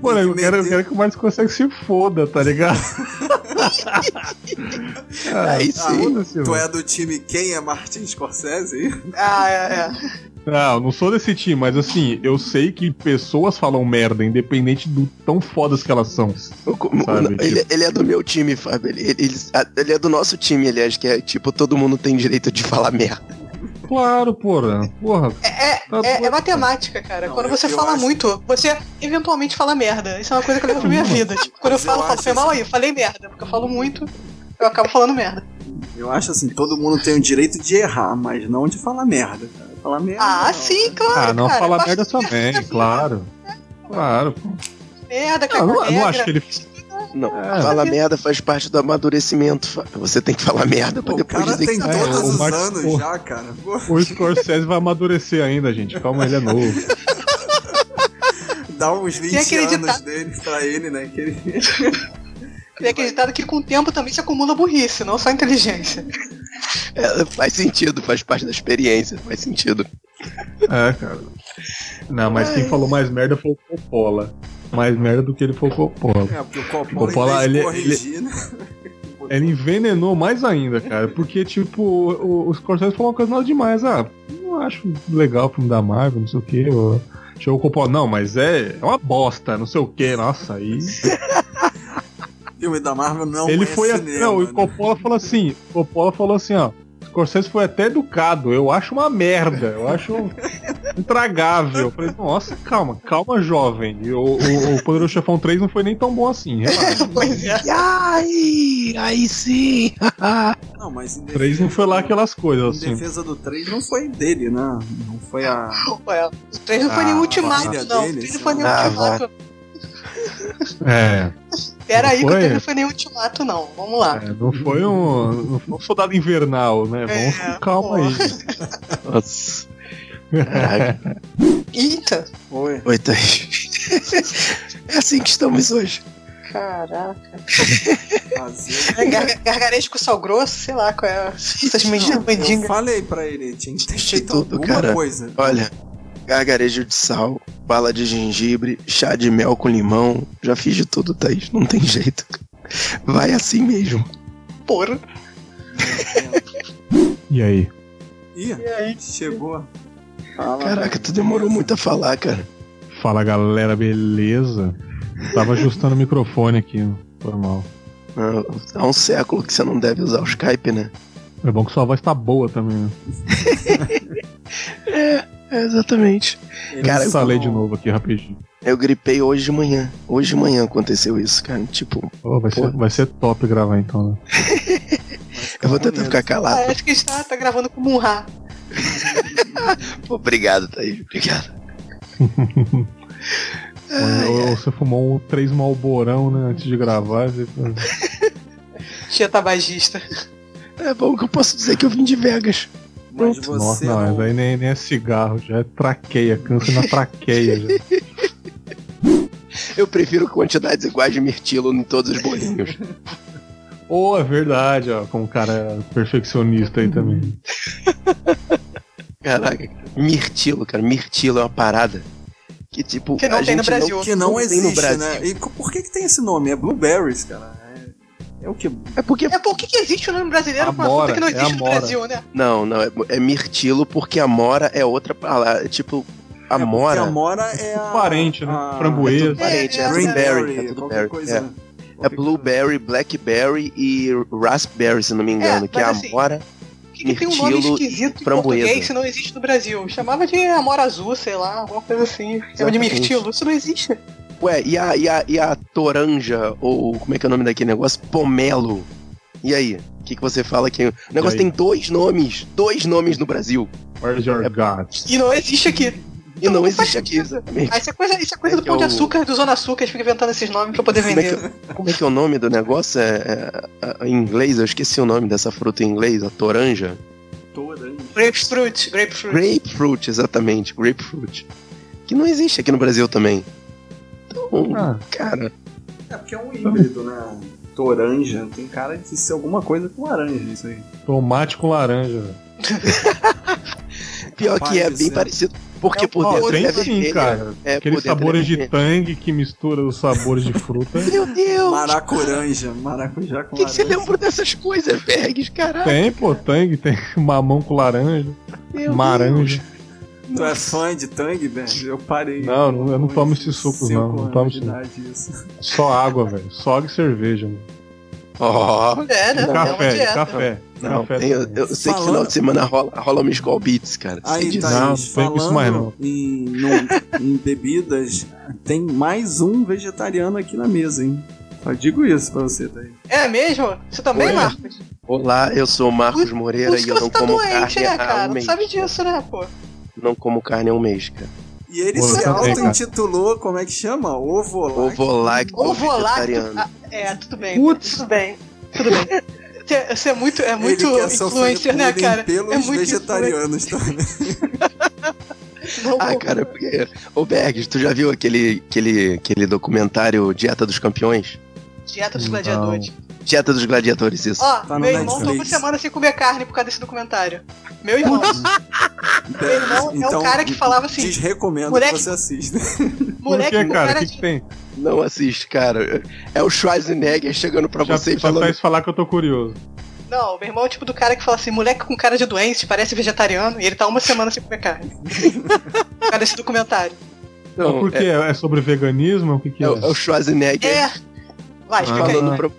Pô, eu quero, eu quero que o Marcos consegue se foda, tá ligado? Aí sim. Tu mano. é do time Quem é Martin Scorsese? Ah, é, é. Não, não sou desse time, mas assim, eu sei que pessoas falam merda, independente do tão fodas que elas são. Sabe, ele, tipo- ele é do meu time, Fábio. Ele, ele- ele é do nosso time, aliás, que é tipo, todo mundo tem direito de falar merda. Claro, porra. Porra. É, Tá é, é matemática, cara. Não, Quando você fala acho- muito, você eventualmente fala merda. Isso é uma coisa que eu levo pra minha vida. Tipo, quando eu falo, eu falo, foi mal assim- aí, falei merda. Porque eu falo muito, eu acabo falando merda. Eu acho assim, todo mundo tem o direito de errar, mas não de falar merda, cara. Falar merda. Ah, não. sim, claro. Ah, não cara. falar merda também, claro. Claro, pô. Merda, Não, caga não, eu não acho que ele. Não, É. falar merda faz parte do amadurecimento. Você tem que falar merda pra o depois cara dizer tem que É, todos o os Marcos- anos pô. já, cara. O Scorsese vai amadurecer ainda, gente. Calma, ele é novo. dá uns 20 Tem aquele anos ditado- dele pra ele, né? Que ele... Tem acreditado que com o tempo também se acumula burrice, não só inteligência. É, faz sentido, faz parte da experiência, faz sentido. É, cara. Não, mas quem falou mais merda foi o Coppola. Mais merda do que ele foi o Coppola. É, porque o Coppola, ele- corrigir, né? Ele envenenou mais ainda, cara. Porque, tipo, o, o Scorsese falou uma coisa nada demais. Ah, não acho legal o filme da Marvel, não sei o que. Chegou o Coppola, não, mas é, é uma bosta, não sei o que. Nossa, aí. filme da Marvel não ele é foi. a- cinema, não, e né? o Coppola falou assim: o Coppola falou assim, ó. Scorsese foi até educado, eu acho uma merda, eu acho intragável. Eu falei, nossa, calma, calma, jovem. E o, o, o Poderoso Chefão 3 não foi nem tão bom assim, relaxa. Pois é. Ai, aí sim. Não, mas em O 3 não foi lá aquelas coisas, Em assim. defesa do 3 não foi dele, né? Não foi a. Ué, o 3 não foi Ah, a ultimato, não. O dele, 3 não foi lá. Ah, ultimato. É, Pera aí, que? 3 não foi nenhum ultimato, não. Vamos lá. é, não foi um. Não foi um soldado invernal, né? Vamos É, com calma aí. Nossa. Caraca. Eita! Foi. Oi, Thaís. É assim que estamos hoje. Caraca. É gar- gargarejo com sal grosso, sei lá qual é. Essas Não, medidas eu falei pra ele, tinha que ter De feito tudo, alguma cara. coisa. Olha, gargarejo de sal, bala de gengibre, chá de mel com limão. Já fiz de tudo, Thaís. Não tem jeito. Vai assim mesmo. Porra. E aí? Ih, aí? chegou. Fala. Caraca, tu demorou muito a falar, cara. Fala galera, beleza? Tava ajustando o microfone aqui, foi mal. Ah, Há um século que você não deve usar o Skype, né? É bom que sua voz tá boa também. Né? É, exatamente. Eles Cara, eu Instalei são- de novo aqui rapidinho. Eu gripei hoje de manhã. Hoje de manhã aconteceu isso, cara. Tipo, Ô, vai, ser, vai ser top gravar então, né? eu vou tentar ficar calado. Ah, acho que a gente tá, tá gravando com Munha. Obrigado, Thaís. Obrigado. Ou, ou você fumou um três malborão, né, antes de gravar. Você... Tia tabagista. É bom que eu posso dizer que eu vim de Vegas. Mas você Nossa, não, não- mas aí nem, nem é cigarro, já é traqueia, câncer na traqueia. já. Eu prefiro quantidades iguais de mirtilo em todos os bolinhos. Ou é verdade, ó, como o cara é perfeccionista aí também. Caraca, mirtilo, cara. Mirtilo é uma parada que, tipo. Que não a tem no gente Brasil. Que não, Não tem existe, no Brasil. né? E por que, que tem esse nome? É Blueberries, cara. É, é o que? É porque. É por que, existe o nome brasileiro pra uma Amora, fruta que não é existe no amora. Brasil, né? Não, não. É, é mirtilo porque amora é outra palavra. É tipo. Amora. É porque Amora é a. Parente, né? a- Framboesa. É tudo parente, é, É, tudo é, É tudo berry. coisa. É. É blueberry, blackberry e raspberry, se não me engano. É, que é assim, amora. Por que, que tem um nome Mirtilo esquisito e em framboesa. português se não existe no Brasil? Chamava de amora azul, sei lá, alguma coisa assim. Chama de mirtilo. Isso não existe. Ué, e a, e, a, e a toranja, ou como é que é o nome daquele negócio? Pomelo. E aí? O que, que você fala que. O negócio tem dois nomes. Dois nomes no Brasil. Where's your É- God? E não existe aqui. E não faz existe aqui, exatamente. Ah, isso é coisa, isso é coisa É do Pão de eu- Açúcar, do Zona Açúcar, eles ficam inventando esses nomes pra poder Como é, vender. que, como é que é o nome do negócio? É, é- é- em inglês, eu esqueci o nome dessa fruta em inglês, a toranja. Toranja. Grapefruit, grapefruit. Grapefruit, exatamente, grapefruit. Que não existe aqui no Brasil também. Então, Ah, cara, É porque é um híbrido, né? Toranja. Tem cara de ser alguma coisa com laranja, isso aí. tomate com laranja. velho. pior que é de bem parecido. Porque É, por dentro tem é sim, vermelho. cara. É, Aqueles sabores de é vermelho. tangue que mistura os sabores de fruta. Meu Deus! Maracuranja. Maracujá com que, que você laranja. lembra dessas coisas, Bergs? Caralho. Tem, pô, tangue, tem mamão com laranja, meu maranja. Tu é fã de Tang, Ben? Eu parei. Não, não- eu não tomo esses sucos, não, não tomo isso, não. Só água, velho. Só água e cerveja, mano. Ó. É, né? é Café, dieta. café. Não, café tem- eu, eu sei que Falando- final de semana rola, rola uma Skull Beats, cara. Aí. Thaís, Não, não falando isso mais, não. Em, no- em bebidas, tem mais um vegetariano aqui na mesa, hein? Só digo isso pra você, Thaís. É mesmo? Você também, Oi. Marcos? Olá, eu sou o Marcos Moreira e que eu não você tá como doente, carne né, cara? um Tu mês. sabe disso, né, pô? Não como carne há um mês, cara. E ele Pô, se cara. auto-intitulou, como é que chama? Ovo Ovo-lacto Ovo lacto. vegetariano. Ah, é, tudo bem. Putz. Tudo bem. Tudo bem. Você- Você é muito, é muito influencer, né, cara? pelos é muito vegetarianos também. Não, Ah, cara, porque. Ô Bergs, tu já viu aquele, aquele, aquele documentário Dieta dos Campeões? Dieta dos gladiadores. Dieta dos Gladiadores, isso. Ó, Tá meu irmão tá uma semana sem comer carne por causa desse documentário. Meu irmão. Meu irmão é o cara que falava assim, Desrecomendo moleque- que você assista. Por moleque que, com cara? O cara que, que tem? Não assiste, cara. É o Schwarzenegger chegando pra Já, você e já falando. faz falar que eu tô curioso. Não, meu irmão é o tipo do cara que fala assim, moleque com cara de doente, parece vegetariano, e ele tá uma semana sem comer carne. por causa desse documentário. Mas Não, por quê? é, É, sobre veganismo? O que, que é é? o, é o Schwarzenegger É. Vai, explica aí. falando pra.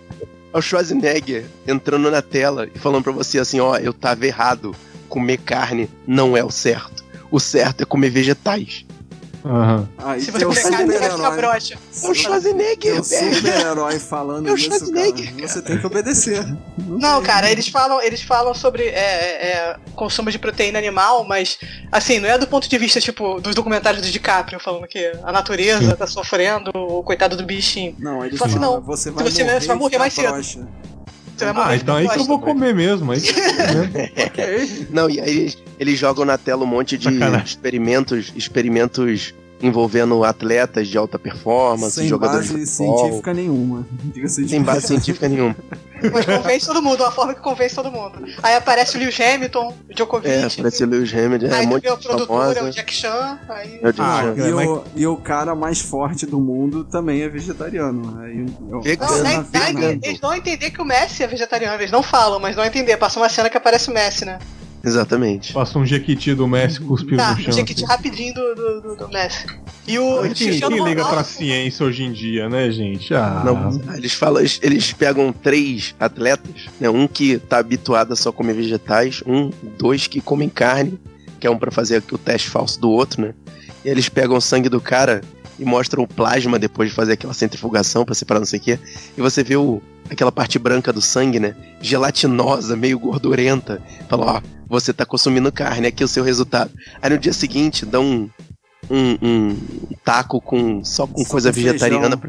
O Schwarzenegger entrando na tela e falando pra você assim: ó, eu tava errado. Comer carne não é o certo. O certo é comer vegetais. Aham. Aí Se tem você o comer carne, você vai ficar super-herói. broxa. É o Schwarzenegger, Tem o velho. super-herói falando É o isso, cara. Schwarzenegger, Você tem que obedecer. Não, cara, eles falam, eles falam sobre é, é, é, consumo de proteína animal, mas assim, não é do ponto de vista, tipo, dos documentários do DiCaprio, falando que a natureza tá sofrendo, o coitado do bichinho. Não, ele Só que fala, não. você Se vai você- morrer, você vai morrer mais cedo. Ah, então aí que eu vou comer mesmo. Aí que eu vou comer. Ok. Não, e aí eles, eles jogam na tela um monte de Sacanagem. experimentos, experimentos envolvendo atletas de alta performance, Sem jogadores base de futebol. científica nenhuma. Sem base científica nenhuma. Mas convence todo mundo, uma forma que convence todo mundo. Aí aparece o Lewis Hamilton, o Djokovic. É, parece o Lewis Hamilton, é aí um vê o de produtor, é o. Jack Chan. Aí... É o Jack Ah, Chan. e, o, e o cara mais forte do mundo também é vegetariano. Aí, eu, Vegano. Não, a Fernando. entender- eles dão a entender que o Messi é vegetariano, eles não falam, mas dão a entender. Passa uma cena que aparece o Messi, né? Exatamente. Passa um jequiti do Messi cuspiu Tá, no chão. Jequiti assim. rapidinho do, do, do- do Messi. E o Quem, Cristiano quem liga Ronaldo- pra ciência hoje em dia, né, gente? Ah, Não, eles falam, eles, eles pegam três atletas, né? Um que tá habituado a só comer vegetais, um, dois que comem carne, que é um pra fazer o teste falso do outro, né? E eles pegam o sangue do cara e mostram o plasma depois de fazer aquela centrifugação pra separar não sei o quê. E você vê o, aquela parte branca do sangue, né? Gelatinosa, meio gordurenta. Fala, ó, você tá consumindo carne, aqui é o seu resultado. Aí no dia seguinte dão um, um, um taco com só com Só coisa com vegetariana.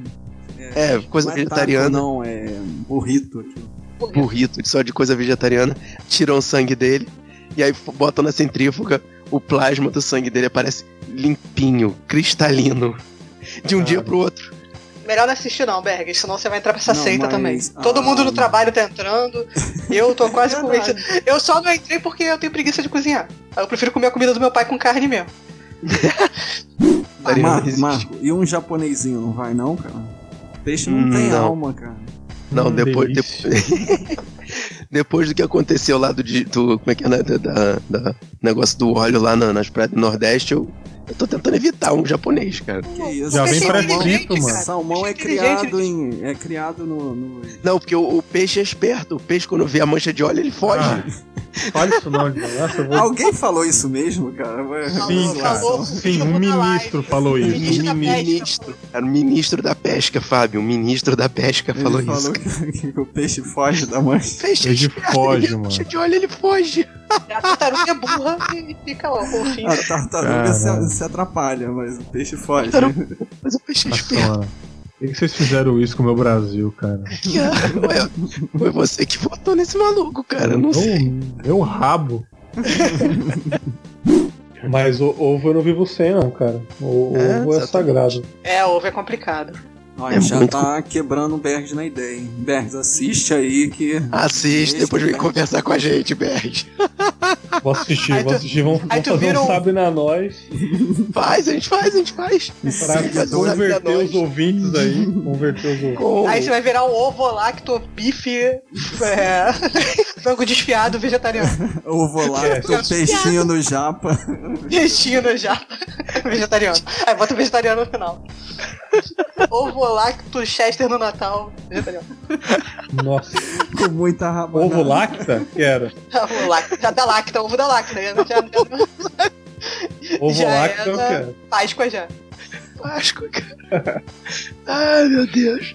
É, coisa Não é taco, vegetariana. não, é burrito aqui. burrito só de coisa vegetariana, tiram o sangue dele e aí botam na centrífuga, o plasma do sangue dele aparece limpinho, cristalino, de um Cara. dia pro outro. Melhor não assistir não, Berg, senão você vai entrar pra essa Não, seita mas- também. ah, Todo mundo no trabalho tá entrando. Eu tô quase É convencido. Eu só não entrei porque eu tenho preguiça de cozinhar. Eu prefiro comer a comida do meu pai com carne mesmo. Ah, Marco. Marco, e um japonesinho não vai não, cara? Peixe não tem Não. alma, cara. Não, Hum, depois, depois, do que aconteceu lá do, do como é que é, né, da, da- da- negócio do óleo lá na- nas praias do Nordeste, eu, eu tô tentando evitar um japonês, cara. Que isso? Já vem Peixe inteligente, mano. Salmão é Peixe criado em. É criado no. no- Não, porque o, o peixe é esperto, o peixe quando vê a mancha de óleo ele foge. Ah, fala isso não, nossa, vou... Alguém falou isso mesmo, cara? Sim, Falou, cara. falou. Sim, um ministro falou isso. Um ministro. Era o ministro da pesca, Fábio. O ministro da pesca falou, falou isso. que, que o peixe foge da mancha. Peixe Ele esperto, foge, mano. mancha de óleo ele foge. A tartaruga é burra e fica lá, com o fim. A tartaruga se, se atrapalha, mas o peixe foge. Tartaruga. Mas o peixe é esperto. Por que vocês fizeram isso com o meu Brasil, cara? Foi você que votou nesse maluco, cara. Eu não sei. Meu, rabo. Mas o ovo eu não vivo sem, não, cara. O É, ovo é exatamente. sagrado. É, ovo é complicado. Olha, É já muito- tá quebrando o Bergs na ideia, hein? Bergs, assiste aí que. Assiste, depois vem conversar com a gente, Berg. Vou assistir, Aí vou tu- assistir. Vamos, vamos tu fazer vira um Sabe na Nós Faz, a gente faz, a gente faz. pra converter na os ouvintes aí. Converter os ouvintes. Aí você vai virar um ovo lacto, bife, é, frango desfiado vegetariano. Ovo lá, É. peixinho no japa. Destino já. vegetariano. Aí bota o vegetariano no final. Ovo lacto Chester no Natal. Vegetariano. Nossa. Com muita rabanada. Ovo lacta? Quero. Ovo lacta. Já da lacta, ovo da lacta. Já, já, Ovo Já lacta eu era. Páscoa já. Páscoa, cara. Ai, meu Deus.